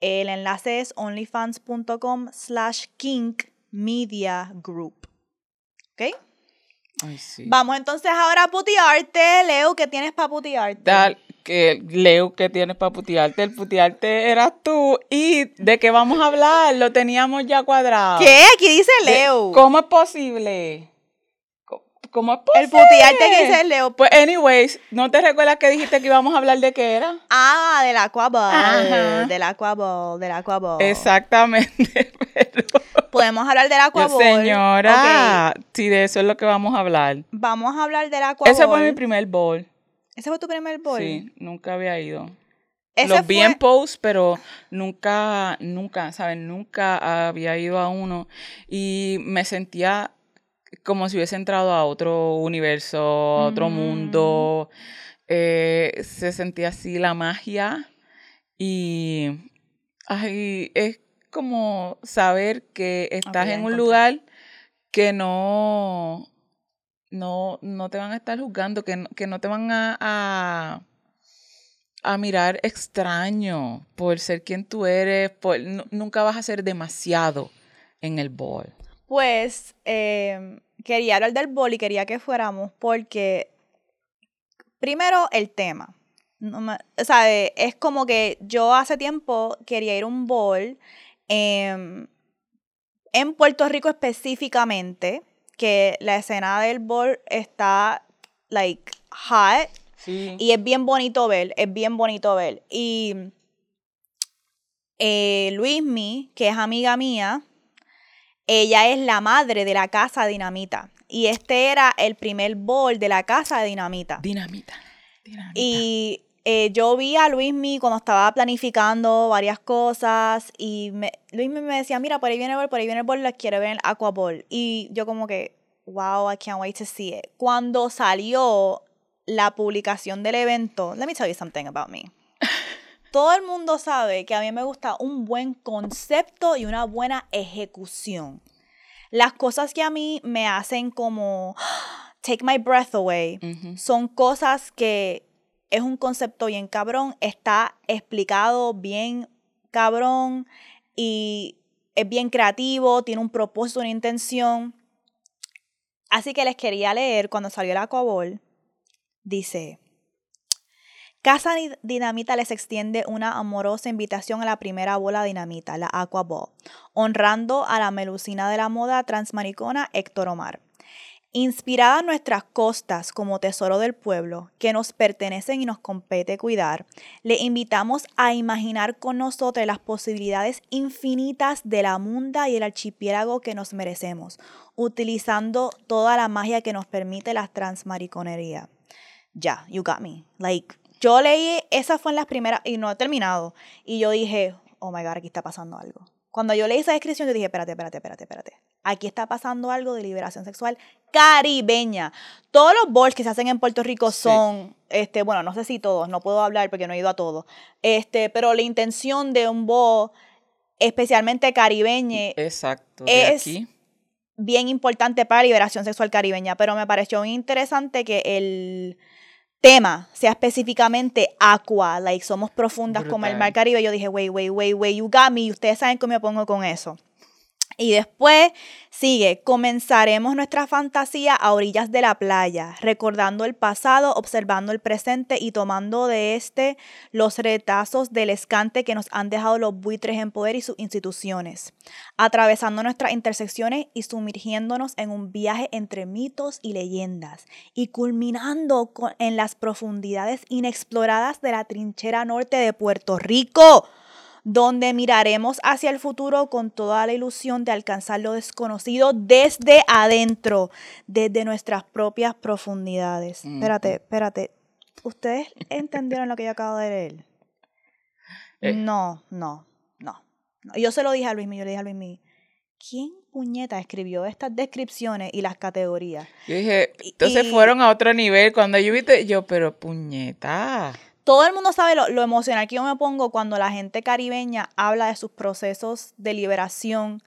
el enlace es onlyfans.com slash kink media group. ¿Ok? Ay, sí. Vamos entonces ahora a putearte. Leo, ¿qué tienes para putearte? Tal, que Leo, que tienes para putearte? El putearte eras tú. ¿Y de qué vamos a hablar? Lo teníamos ya cuadrado. ¿Qué? Aquí dice Leo. ¿Cómo es posible? ¿Cómo- ¿Cómo es posible? El putearte que dice Leo. Pues, anyways, ¿no te recuerdas que dijiste que íbamos a hablar de qué era? Ah, del Aquaball. Del Aquaball, del Aquaball. Exactamente. *laughs* Pero, Podemos hablar del Aquaball. señora, sí, de eso es lo que vamos a hablar. Vamos a hablar del Aquaball. Ese fue mi primer bowl. ¿Ese fue tu primer bowl? Sí, nunca había ido. Ese Los vi fue- en post, pero nunca, nunca, ¿saben? Nunca había ido a uno y me sentía como si hubiese entrado a otro universo, a otro Mm. mundo. Eh, se sentía así la magia y ay, es como saber que estás en un encontré. lugar que no, no, no te van a estar juzgando, que no, que no te van a, a, mirar extraño por ser quien tú eres, por, nu- nunca vas a ser demasiado en el ball. Pues eh, quería hablar del bol y quería que fuéramos porque, primero, el tema. No me- o sea, eh, es como que yo hace tiempo quería ir a un bol em, en Puerto Rico específicamente, que la escena del bol está, like, hot. Sí. Y es bien bonito ver, es bien bonito ver. Y eh, Luismi, que es amiga mía, ella es la madre de la casa Dinamita. Y este era el primer bol de la casa de Dinamita. Dinamita. dinamita. Y eh, yo vi a Luismi cuando estaba planificando varias cosas y me, Luismi me decía, mira, por ahí viene el bol, por ahí viene el bol, la quiero ver en el Aqua Ball. Y yo como que, wow, I can't wait to see it. Cuando salió la publicación del evento, let me tell you something about me. *laughs* Todo el mundo sabe que a mí me gusta un buen concepto y una buena ejecución. Las cosas que a mí me hacen como take my breath away Ujú. son cosas que es un concepto bien cabrón, está explicado bien cabrón y es bien creativo, tiene un propósito, una intención. Así que les quería leer cuando salió el Aquaball. Dice, Casa Di- Dinamita les extiende una amorosa invitación a la primera bola dinamita, la Aquaball, honrando a la melusina de la moda transmaricona Héctor Omar. Inspirada en nuestras costas como tesoro del pueblo que nos pertenecen y nos compete cuidar, le invitamos a imaginar con nosotros las posibilidades infinitas de la munda y el archipiélago que nos merecemos, utilizando toda la magia que nos permite la transmariconería. Ya, you got me. Like, yo leí, esa fue en las primeras, y no he terminado, y yo dije, oh my god, aquí está pasando algo. Cuando yo leí esa descripción, yo dije, espérate, espérate, espérate, espérate. Aquí está pasando algo de liberación sexual caribeña. Todos los balls que se hacen en Puerto Rico Sí. son, este, bueno, no sé si todos, no puedo hablar porque no he ido a todos, este, pero la intención de un ball, especialmente caribeño, Exacto. De es- aquí. bien importante para la liberación sexual caribeña, pero me pareció interesante que el tema sea específicamente aqua, like somos profundas como el mar Caribe. Yo dije, wait, wait, wait, wait, you got me, y ustedes saben cómo me pongo con eso. Y después sigue, comenzaremos nuestra fantasía a orillas de la playa, recordando el pasado, observando el presente y tomando de este los retazos del escante que nos han dejado los buitres en poder y sus instituciones, atravesando nuestras intersecciones y sumergiéndonos en un viaje entre mitos y leyendas, y culminando con- en las profundidades inexploradas de la trinchera norte de Puerto Rico donde miraremos hacia el futuro con toda la ilusión de alcanzar lo desconocido desde adentro, desde nuestras propias profundidades. Espérate, espérate. ¿Ustedes entendieron lo que yo acabo de leer? Eh. No, no, no, no. Yo se lo dije a Luis, yo le dije a Luis, ¿quién puñeta escribió estas descripciones y las categorías? Yo dije, entonces y- fueron a otro nivel. Cuando yo viste, yo, pero puñeta. Todo el mundo sabe lo, lo emocional que yo me pongo cuando la gente caribeña habla de sus procesos de liberación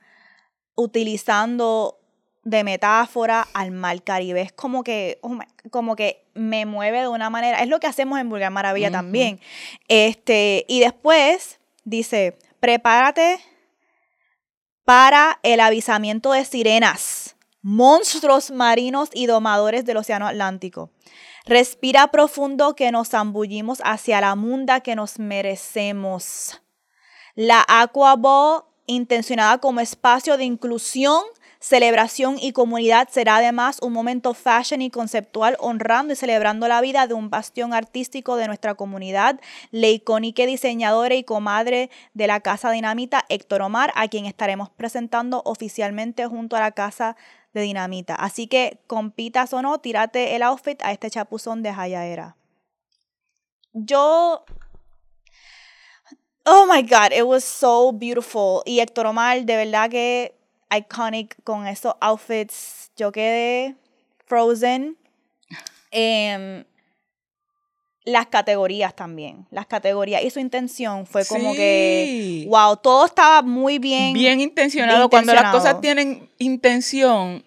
utilizando de metáfora al mar Caribe. Es como que, oh my- como que me mueve de una manera. Es lo que hacemos en Vulgar Maravilla también. Este, y después dice, prepárate para el avisamiento de sirenas. monstruos marinos y domadores del Océano Atlántico. Respira profundo que nos zambullimos hacia la munda que nos merecemos. La Aqua Bowl, intencionada como espacio de inclusión, celebración y comunidad, será además un momento fashion y conceptual honrando y celebrando la vida de un bastión artístico de nuestra comunidad, la icónica diseñadora y comadre de la Casa Dinamita, Héctor Omar, a quien estaremos presentando oficialmente junto a la Casa de dinamita. Así que, compitas o no, tírate el outfit a este chapuzón de Hayaera. Yo. Oh my God, it was so beautiful. Y Héctor Omar, de verdad que iconic con esos outfits. Yo quedé frozen. Em, las categorías también. Las categorías y su intención fue como que, wow, todo estaba muy bien. Bien intencionado. Cuando las cosas tienen intención,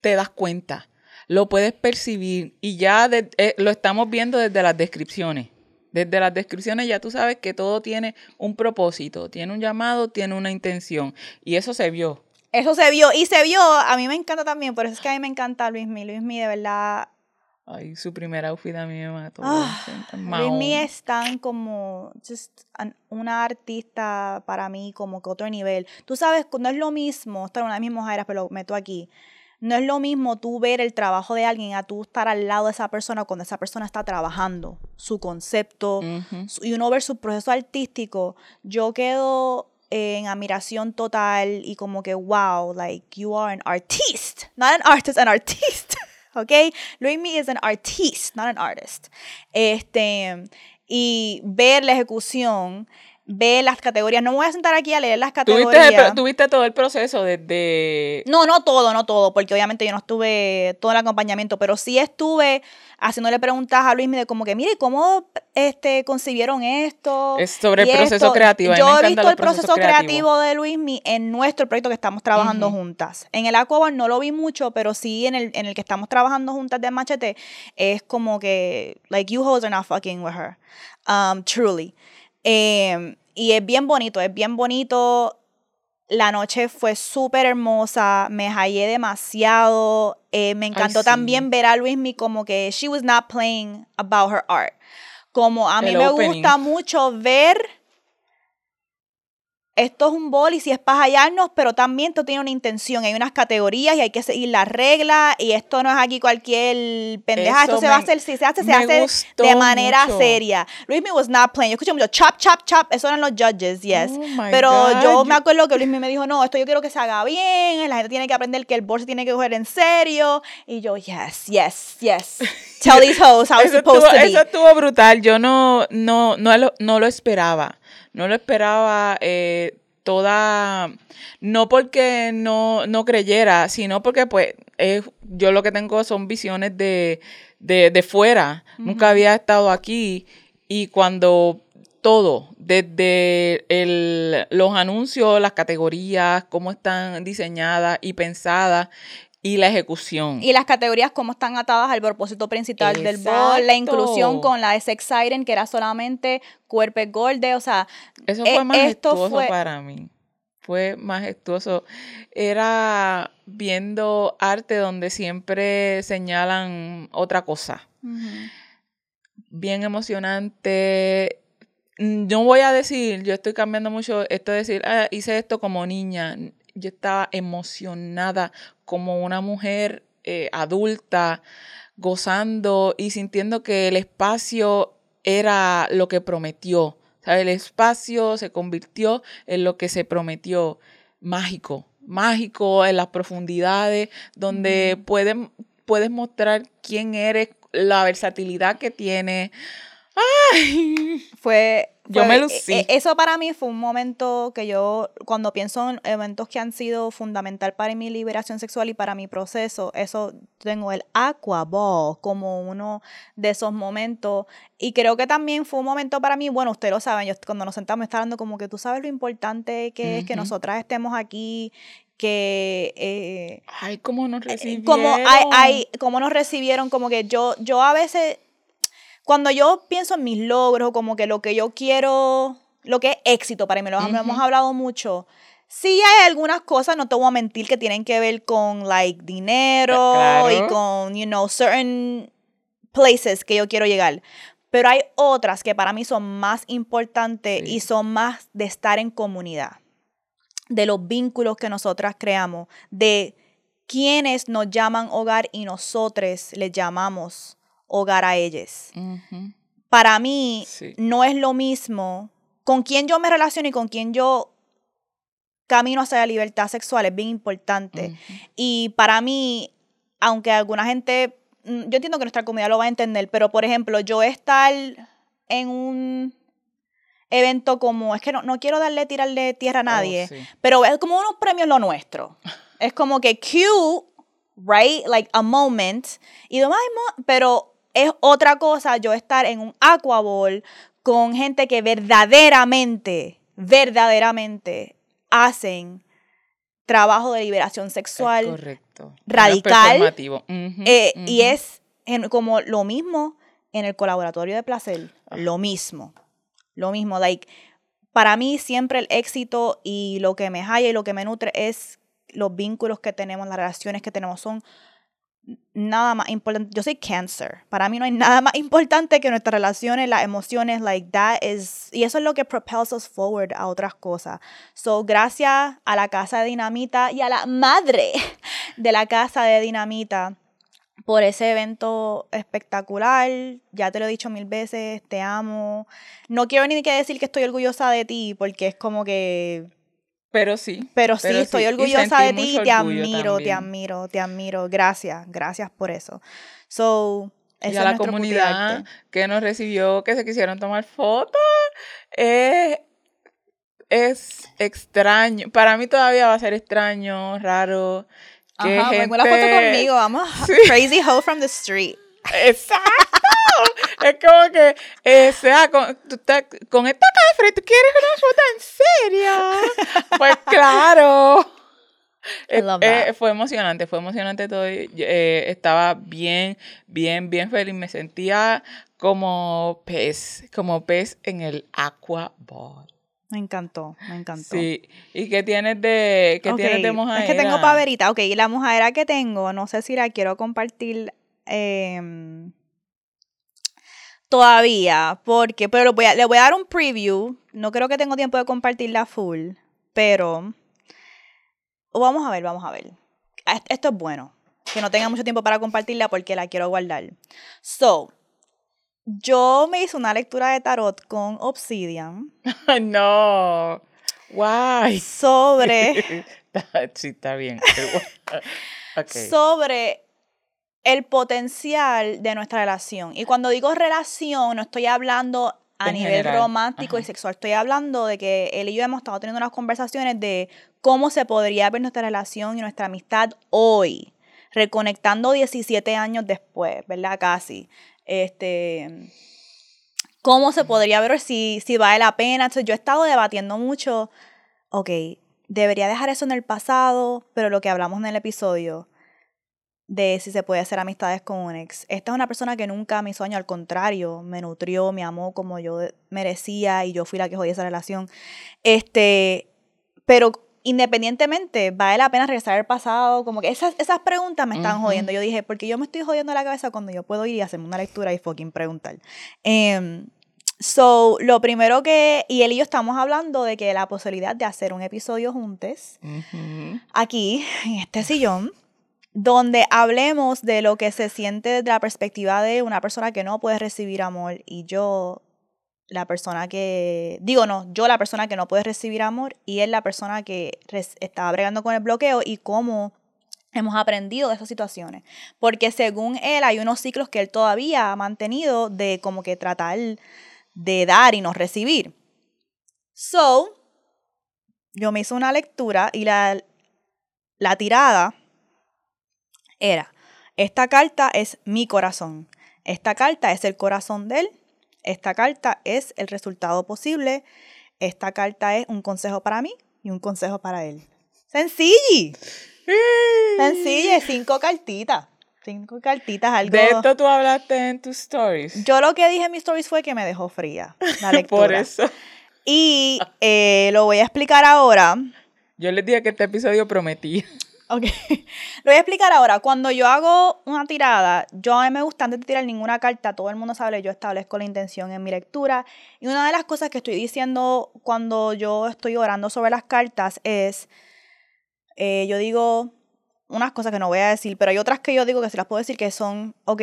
te das cuenta, lo puedes percibir y ya eh, lo estamos viendo desde las descripciones. Desde las descripciones ya tú sabes que todo tiene un propósito, tiene un llamado, tiene una intención. Y eso se vio. Eso se vio. Y se vio, a mí me encanta también, por eso es que a mí me encanta Luismi. Luismi de verdad Ay, su primera outfit a mí me mató. Ah, Luismi es tan como just una artista para mí como que otro nivel. Tú sabes, no es lo mismo estar en una misma mujeres, pero lo meto aquí. No es lo mismo tú ver el trabajo de alguien a tú estar al lado de esa persona cuando esa persona está trabajando, su concepto, y uno ver su proceso artístico. Yo quedo en admiración total y como que, wow, like you are an artist, not an artist, an artist. *laughs* ¿ok? Luismi is an artist, not an artist. Este, y ver la ejecución, ver las categorías. No me voy a sentar aquí a leer las categorías. ¿Tuviste, todo el proceso desde...? No, no todo, no todo, porque obviamente yo no estuve todo el acompañamiento, pero sí estuve haciéndole preguntas a Luis de como que, mire, ¿cómo este, concibieron esto? Es sobre el proceso creativo. Yo he visto el proceso creativo de Luismi en nuestro proyecto que estamos trabajando juntas. En el Aquabar no lo vi mucho, pero sí en el, en el que estamos trabajando juntas de Machete, es como que, like, you hoes are not fucking with her. Um, truly. Em, y es bien bonito, es bien bonito. La noche fue súper hermosa, me hallé demasiado. Eh, me encantó también ver a Luismi como que she was not playing about her art. Como a mí me gusta mucho ver esto es un bol y si es para hallarnos, pero también esto tiene una intención, hay unas categorías y hay que seguir las reglas y esto no es aquí cualquier pendeja, esto se va a hacer, si se hace, se hace de manera seria. Luis me was not playing, yo escuché mucho chop, chop, chop, eso eran los judges, yes. Oh pero yo me acuerdo que Luis me dijo, no, esto yo quiero que se haga bien, la gente tiene que aprender que el bol se tiene que coger en serio y yo, yes, yes, yes. *laughs* Tell these hoes how it's supposed to be. Eso estuvo brutal, yo no, no, no, lo, no lo esperaba no lo esperaba eh, toda, no porque no, no creyera, sino porque pues yo lo que tengo son visiones de, de, fuera, nunca había estado aquí y cuando todo, desde el, los anuncios, las categorías, cómo están diseñadas y pensadas, y la ejecución. Y las categorías cómo están atadas al propósito principal del bol, la inclusión con la de Sex Siren, que era solamente cuerpo gordo, o sea... Eso fue e, majestuoso para mí. Fue majestuoso. Era viendo arte donde siempre señalan otra cosa. Bien emocionante. No voy a decir, yo estoy cambiando mucho esto de decir, ah, hice esto como niña yo estaba emocionada como una mujer eh, adulta, gozando y sintiendo que el espacio era lo que prometió. El espacio se convirtió en lo que se prometió, mágico, mágico en las profundidades, donde puedes, puedes mostrar quién eres, la versatilidad que tienes. ¡Ay! Fue yo me lucí. E, e, eso para mí fue un momento que yo, cuando pienso en eventos que han sido fundamental para mi liberación sexual y para mi proceso, eso tengo el aqua ball como uno de esos momentos. Y creo que también fue un momento para mí, bueno, ustedes lo saben, yo cuando nos sentamos está hablando como que tú sabes lo importante que es que nosotras estemos aquí, que eh, ay cómo nos eh, recibieron como hay, hay cómo nos recibieron como que yo yo a veces cuando yo pienso en mis logros, como que lo que yo quiero, lo que es éxito para mí, lo hemos hablado mucho, Sí hay algunas cosas, no te voy a mentir, que tienen que ver con, like, dinero Claro. y con, you know, certain places que yo quiero llegar. Pero hay otras que para mí son más importantes Sí. y son más de estar en comunidad, de los vínculos que nosotras creamos, de quienes nos llaman hogar y nosotros les llamamos hogar a ellos. Ujú. Para mí Sí. no es lo mismo con quién yo me relaciono y con quién yo camino hacia la libertad sexual, es bien importante. Ujú. Y para mí, aunque alguna gente, mm, yo entiendo que nuestra comunidad lo va a entender, pero por ejemplo, yo estar en un evento como, es que no, no quiero darle, tirarle tierra a nadie, Oh, sí. pero es como unos premios lo nuestro. *laughs* Es como que cute, right? Like a moment. Y demás, pero es otra cosa yo estar en un aquaball con gente que verdaderamente, verdaderamente hacen trabajo de liberación Es sexual. correcto. Radical, Eh, Y es en- como lo mismo en el colaboratorio de placer. Lo mismo. Lo mismo. Like, para mí siempre el éxito y lo que me halla y lo que me nutre es los vínculos que tenemos, las relaciones que tenemos son nada más importante. Yo soy cáncer. Para mí no hay nada más importante que nuestras relaciones, las emociones, like that is, y eso es lo que propels us forward a otras cosas. So, gracias a la casa de Dinamita y a la madre de la casa de Dinamita por ese evento espectacular. Ya te lo he dicho mil veces, te amo. No quiero ni que decir que estoy orgullosa de ti, porque es como que Pero sí. pero sí, Pero estoy sí, y orgullosa de ti, mucho te admiro, te admiro, te admiro. Gracias, gracias por eso. So, y a la comunidad que nos recibió, que se quisieron tomar fotos. Es, es extraño. Para mí todavía va a ser extraño, raro. Que Ajá, gente... una foto conmigo, vamos. *laughs* Sí. Crazy hoe from the street. Exacto. es como que, eh, sea, con, tú estás- con esta cafre, ¿tú quieres una foto en serio? pues claro. *laughs* Eh, eh, fue emocionante, fue emocionante todo. eh, estaba bien, bien, bien feliz. Me sentía como pez, como pez en el aqua bowl. Me encantó, me encantó. Sí. ¿Y qué tienes de, qué Ok, tienes de mojadera? Es que tengo paverita. Ok, la mojadera que tengo, no sé si la quiero compartir em, todavía, porque, pero le voy, a, le voy a dar un preview. No creo que tengo tiempo de compartirla full, pero vamos a ver, vamos a ver. Est- Esto es bueno, que no tenga mucho tiempo para compartirla porque la quiero guardar. So, yo me hice una lectura de tarot con Obsidian *laughs* no. Guay. sobre... *laughs* sí, está bien. *laughs* sobre el potencial de nuestra relación. Y cuando digo relación, no estoy hablando a En nivel general, romántico y sexual. Estoy hablando de que él y yo hemos estado teniendo unas conversaciones de cómo se podría ver nuestra relación y nuestra amistad hoy, reconectando 17 años después, ¿verdad? Casi. Este, cómo se podría ver si, si vale la pena. Entonces, yo he estado debatiendo mucho, ok, debería dejar eso en el pasado, pero lo que hablamos en el episodio de si se puede hacer amistades con un ex. Esta es una persona que nunca me hizo daño, al contrario, me nutrió, me amó como yo merecía y yo fui la que jodía esa relación. Este, pero independientemente, vale la pena regresar al pasado, como que esas, esas preguntas me están jodiendo. Yo dije, porque yo me estoy jodiendo la cabeza cuando yo puedo ir y hacerme una lectura y fucking preguntar. Em, so, lo primero que, y él y yo estamos hablando de que la posibilidad de hacer un episodio juntos, aquí, en este sillón, donde hablemos de lo que se siente desde la perspectiva de una persona que no puede recibir amor y yo la persona que, digo no, yo la persona que no puede recibir amor y él la persona que estaba bregando con el bloqueo y cómo hemos aprendido de esas situaciones. Porque según él hay unos ciclos que él todavía ha mantenido de como que tratar de dar y no recibir. So, yo me hice una lectura y la, la tirada era, esta carta es mi corazón, esta carta es el corazón de él, esta carta es el resultado posible, esta carta es un consejo para mí y un consejo para él. Sencillo, sencillo, cinco cartitas, cinco cartitas, algo... De esto tú hablaste en tus stories. Yo lo que dije en mis stories fue que me dejó fría la *laughs* lectura. Por eso. Y eh, lo voy a explicar ahora. Yo les dije que este episodio prometía. *laughs* Ok. *laughs* Lo voy a explicar ahora. Cuando yo hago una tirada, yo a mí me gusta antes de tirar ninguna carta, todo el mundo sabe, yo establezco la intención en mi lectura. Y una de las cosas que estoy diciendo cuando yo estoy orando sobre las cartas es, eh, yo digo unas cosas que no voy a decir, pero hay otras que yo digo que se las puedo decir que son, ok,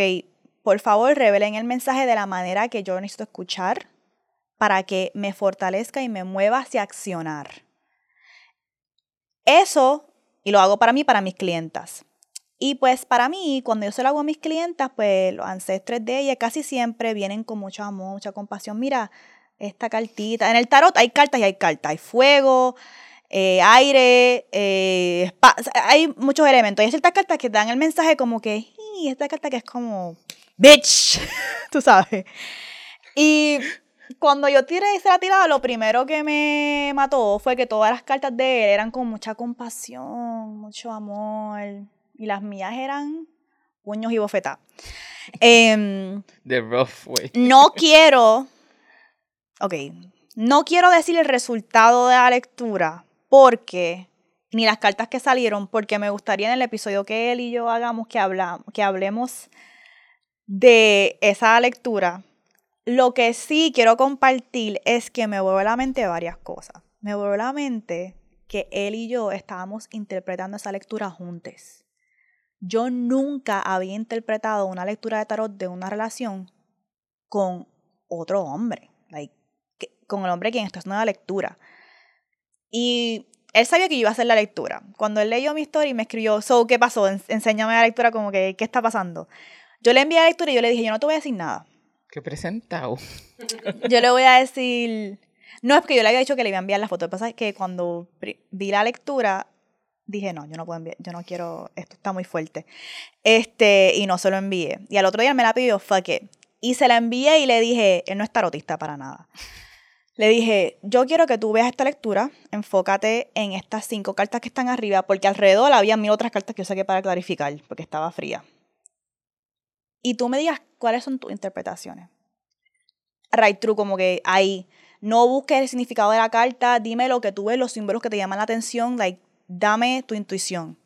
por favor revelen el mensaje de la manera que yo necesito escuchar para que me fortalezca y me mueva hacia accionar. Eso y lo hago para mí, para mis clientas. Y pues para mí, cuando yo se lo hago a mis clientas, pues los ancestres de ellas casi siempre vienen con mucho amor, mucha compasión. Mira, esta cartita. En el tarot hay cartas y hay cartas. Hay fuego, eh, aire, eh, hay muchos elementos. Hay ciertas cartas que dan el mensaje como que, esta carta que es como, bitch, *laughs* tú sabes. Y cuando yo tiré esa tirada, lo primero que me mató fue que todas las cartas de él eran con mucha compasión, mucho amor. Y las mías eran puños y bofetadas. *laughs* Em, The rough way. No quiero. Ok. No quiero decir el resultado de la lectura porque. Ni las cartas que salieron, porque me gustaría en el episodio que él y yo hagamos que, hablamos, que hablemos de esa lectura lo que sí quiero compartir es que me vuelve a la mente varias cosas. Me vuelve a la mente que él y yo estábamos interpretando esa lectura juntos. Yo nunca había interpretado una lectura de tarot de una relación con otro hombre, con el hombre quien está haciendo la lectura. Y él sabía que yo iba a hacer la lectura. Cuando él leyó mi historia y me escribió, so, ¿qué pasó? Enséñame la lectura, como que, ¿qué está pasando? Yo le envié la lectura y yo le dije, yo no te voy a decir nada. Qué presentado. Yo le voy a decir. No es que yo le había dicho que le iba a enviar la foto. Lo que pasa es que cuando vi la lectura, dije, no, yo no puedo enviar, yo no quiero, esto está muy fuerte. Este, y no se lo envié. Y al otro día me la pidió, fuck it. Y se la envié y le dije, él no es tarotista para nada. Le dije, yo quiero que tú veas esta lectura, enfócate en estas cinco cartas que están arriba, porque alrededor había mil otras cartas que yo saqué para clarificar, porque estaba fría y tú me digas cuáles son tus interpretaciones. Right true, como que ahí. No busques el significado de la carta, dime lo que tú ves, los símbolos que te llaman la atención, like, dame tu intuición.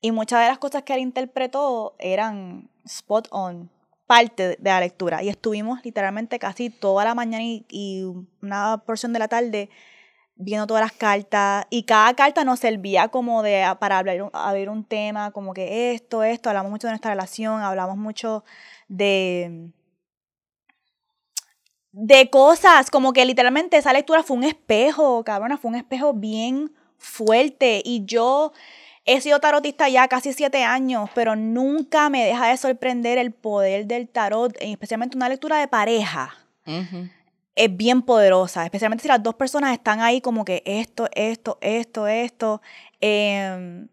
Y muchas de las cosas que él interpretó eran spot on, parte de la lectura. Y estuvimos literalmente casi toda la mañana y, y una porción de la tarde viendo todas las cartas y cada carta nos servía como de para hablar abrir un tema como que esto esto hablamos mucho de nuestra relación hablamos mucho de de cosas como que literalmente esa lectura fue un espejo cabrona fue un espejo bien fuerte y yo he sido tarotista ya casi siete años pero nunca me deja de sorprender el poder del tarot especialmente una lectura de pareja es bien poderosa, especialmente si las dos personas están ahí como que esto, esto, esto, esto. Em,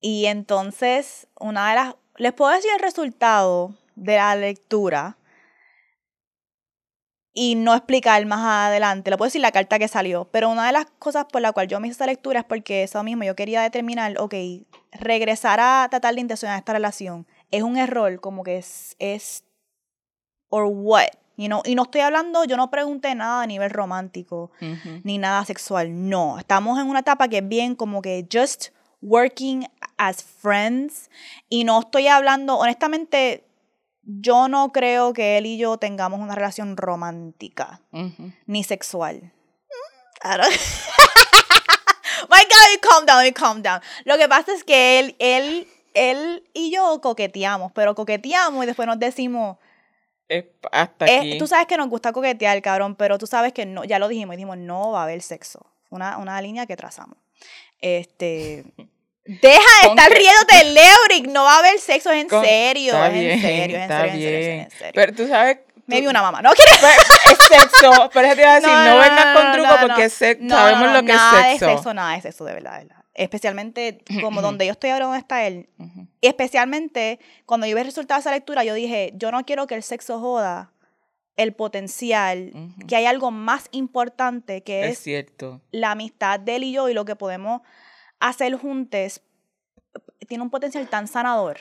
y entonces, una de las... Les puedo decir el resultado de la lectura y no explicar más adelante. Le puedo decir la carta que salió. Pero una de las cosas por la cual yo me hice esta lectura es porque eso mismo yo quería determinar, ok, regresar a tratar de intencionar esta relación es un error, como que es, es or what y no estoy hablando, yo no pregunté nada a nivel romántico, ni nada sexual. No, estamos en una etapa que es bien como que just working as friends. Y no estoy hablando, honestamente, yo no creo que él y yo tengamos una relación romántica, ni sexual. *laughs* My God, calm down, calm down. Lo que pasa es que él, él, él y yo coqueteamos, pero coqueteamos y después nos decimos, hasta aquí. Tú sabes que nos gusta coquetear, cabrón, pero tú sabes que no, ya lo dijimos, dijimos, no va a haber sexo. Una, una línea que trazamos. Este. *laughs* Deja de estar riéndote Leoric, no va a haber sexo, es en serio, es en serio, es en serio, en serio, Pero tú sabes. Me vi una mamá, ¿no quieres? *laughs* Es sexo, pero te iba a decir, no, vengas con truco porque es sexo, sabemos lo que es sexo. Nada de sexo, nada de sexo, de verdad, de verdad especialmente *clears throat* como donde yo estoy ahora donde está él, y especialmente cuando yo vi el resultado de esa lectura, yo dije, yo no quiero que el sexo joda el potencial, que hay algo más importante que es, cierto. la amistad de él y yo y lo que podemos hacer juntos, tiene un potencial tan sanador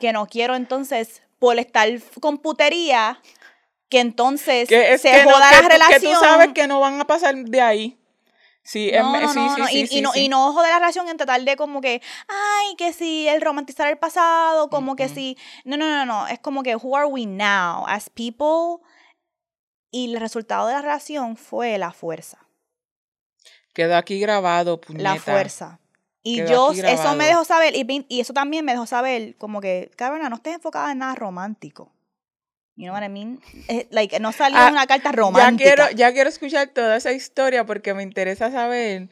que no quiero entonces por estar con putería que entonces se joda la relación. Que tú sabes que no van a pasar de ahí. Sí, No, no, sí, no, sí, no, sí, y, sí, y no, y no ojo de la relación en tratar de como que, ay, que si el romantizar el pasado, como que si, no, no, no, no, es como que, who are we now as people? Y el resultado de la relación fue la fuerza, Quedó aquí grabado, puñeta. la fuerza. Y Quedó yo, eso me dejó saber, y eso también me dejó saber, como que, cabrona, no estés enfocada en nada romántico. You know what I mean? Eh, like, no salió Ah, una carta Ya romántica. quiero, ya quiero escuchar toda esa historia porque me interesa saber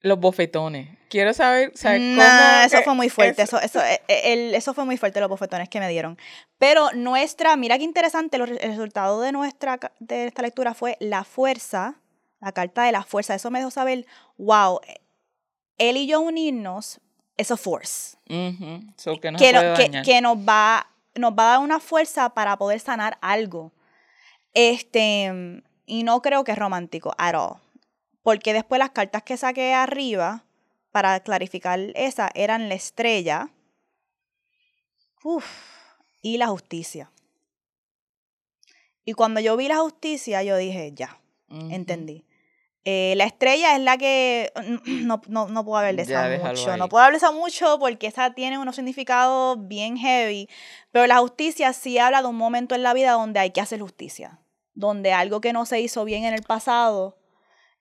los bofetones. Quiero saber, saber Nah, cómo... eso fue muy fuerte. eso- Eso, eso, eh, eh, el- eso fue muy fuerte los bofetones que me dieron. Pero nuestra, mira qué interesante, el resultado de nuestra de esta lectura fue la fuerza, la carta de la fuerza. Eso me dejó saber, wow, él y yo unirnos, eso force. Ujú, so que no que, no- que, que nos va nos va a dar una fuerza para poder sanar algo. Este, y no creo que es romántico at all. Porque después las cartas que saqué arriba, para clarificar esa, eran la estrella uf, y la justicia. Y cuando yo vi la justicia, yo dije, ya, entendí. Eh, la estrella es la que no, no, no puedo hablar de Ya, esa déjalo mucho. No puedo hablar de esa mucho porque esa tiene unos significados bien heavy. Pero la justicia sí habla de un momento en la vida donde hay que hacer justicia. Donde algo que no se hizo bien en el pasado,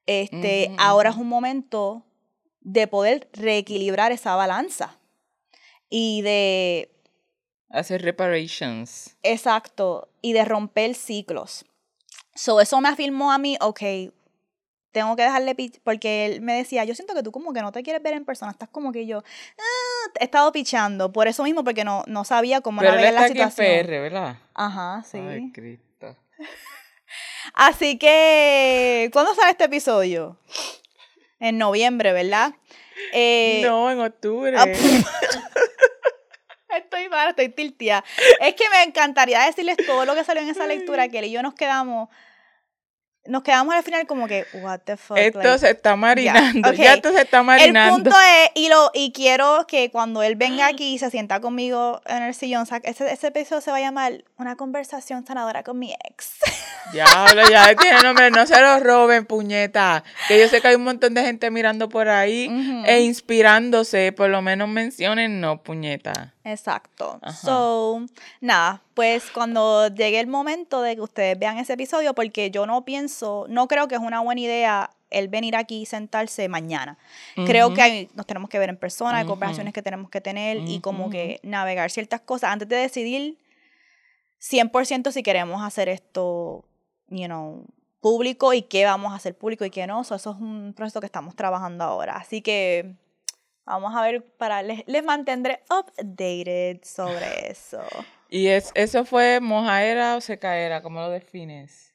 este, ahora es un momento de poder reequilibrar esa balanza. Y de Hacer reparations. Exacto, y de romper ciclos. So, eso me afirmó a mí, ok, tengo que dejarle, pi- porque él me decía, yo siento que tú como que no te quieres ver en persona, estás como que yo, "Ah", he estado pichando, por eso mismo, porque no, no sabía cómo Pero él navegar está la aquí en situación. PR, ¿verdad? Ajá, sí. Ay, Cristo. *laughs* Así que, ¿cuándo sale este episodio? En noviembre, ¿verdad? Eh, no, en octubre. ah, *laughs* Estoy mal, estoy tiltia. Es que me encantaría decirles todo lo que salió en esa lectura, que él y yo nos quedamos, nos quedamos al final como que, what the fuck. Esto like, se está marinando. Ya esto se está el marinando. punto es, y lo, y quiero que cuando él venga aquí y se sienta conmigo en el sillón, sa- ese, ese episodio se va a llamar Una conversación sanadora con mi ex. Diablo, *laughs* ya tiene nombre. No se lo roben, puñeta. Que yo sé que hay un montón de gente mirando por ahí e inspirándose. Por lo menos mencionen, no, puñeta. Exacto. Ajá. So, nada, pues cuando llegue el momento de que ustedes vean ese episodio, porque yo no pienso, no creo que es una buena idea el venir aquí y sentarse mañana. Creo que hay- nos tenemos que ver en persona, hay conversaciones que tenemos que tener y como que navegar ciertas cosas antes de decidir 100% si queremos hacer esto, you know, público y qué vamos a hacer público y qué no. So, eso es un proceso que estamos trabajando ahora. Así que vamos a ver, para les, les mantendré updated sobre *laughs* eso. ¿Y es, eso fue mojaera o secaera? ¿Cómo lo defines?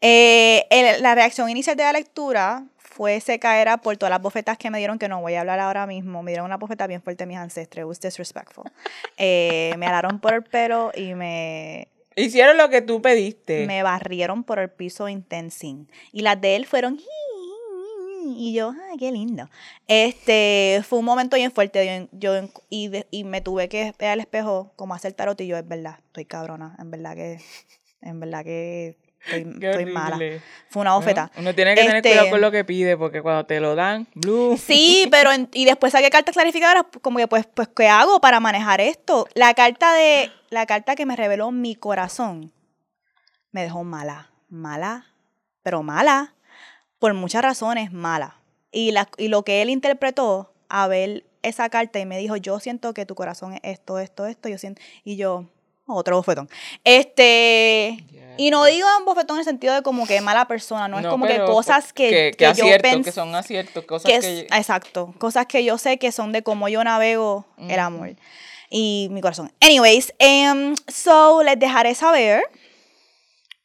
Eh, el- la reacción inicial de la lectura fue secaera por todas las bofetas que me dieron, que no voy a hablar ahora mismo. Me dieron una bofeta bien fuerte mis ancestros. It was disrespectful. *laughs* Eh, me alaron por el pelo y me, Hicieron lo que tú pediste. me barrieron por el piso intensín. Y las de él fueron... Y yo, ay, qué lindo. Este, fue un momento bien fuerte. Yo, yo- y, de- y me tuve que ver al espejo como hacer tarot y yo, es verdad, estoy cabrona. En verdad que, en verdad que estoy, *laughs* mala. Fue una bofeta. Uno tiene que tener Este- cuidado con lo que pide, porque cuando te lo dan, blue. Sí, pero en- y después saqué cartas clarificadoras, como que pues, pues, ¿qué hago para manejar esto? La carta de, la carta que me reveló mi corazón me dejó mala, mala, pero mala, por muchas razones, mala. Y, la, y lo que él interpretó a ver esa carta y me dijo, yo siento que tu corazón es esto, esto, esto, yo siento, y yo, otro bofetón. Este, y no digo un bofetón en el sentido de como que mala persona, no, es como que cosas que, que, que yo acierto, que son aciertos, cosas que que... exacto, cosas que yo sé que son de cómo yo navego el Ujú. amor y mi corazón. Anyways, em, so les dejaré saber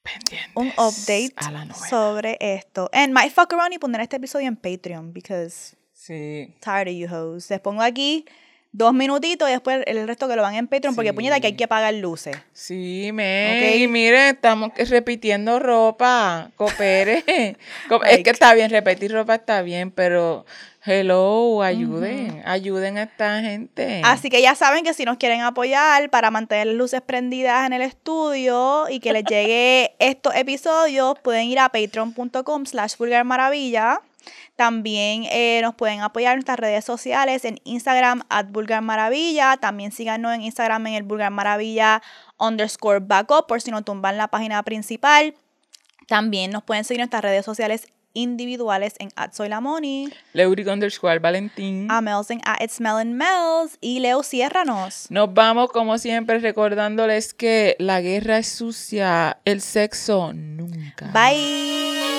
pendientes un update a la nueva. sobre esto. And might fuck around y poner este episodio en Patreon because Sí. tired of you hoes. Les pongo aquí dos minutitos y después el resto que lo van en Patreon, porque puñeta que hay que pagar luces. Sí, me. Ok. Y mire, estamos repitiendo ropa. Coopere. *laughs* Co- es que está bien, repetir ropa está bien, pero hello, ayuden. Ayuden a esta gente. Así que ya saben que si nos quieren apoyar para mantener las luces prendidas en el estudio y que les llegue *laughs* estos episodios, pueden ir a patreon.com slash vulgarmaravilla. También eh, nos pueden apoyar en nuestras redes sociales, en Instagram, at vulgarmaravilla. También síganos en Instagram en el vulgarmaravilla underscore backup por si no tumban la página principal. También nos pueden seguir en nuestras redes sociales individuales en at soy la Moni, Leuric underscore Valentín. a Mels en at it's Mel and Mels y Leo ciérranos. Nos vamos, como siempre, recordándoles que la guerra es sucia, el sexo nunca. Bye.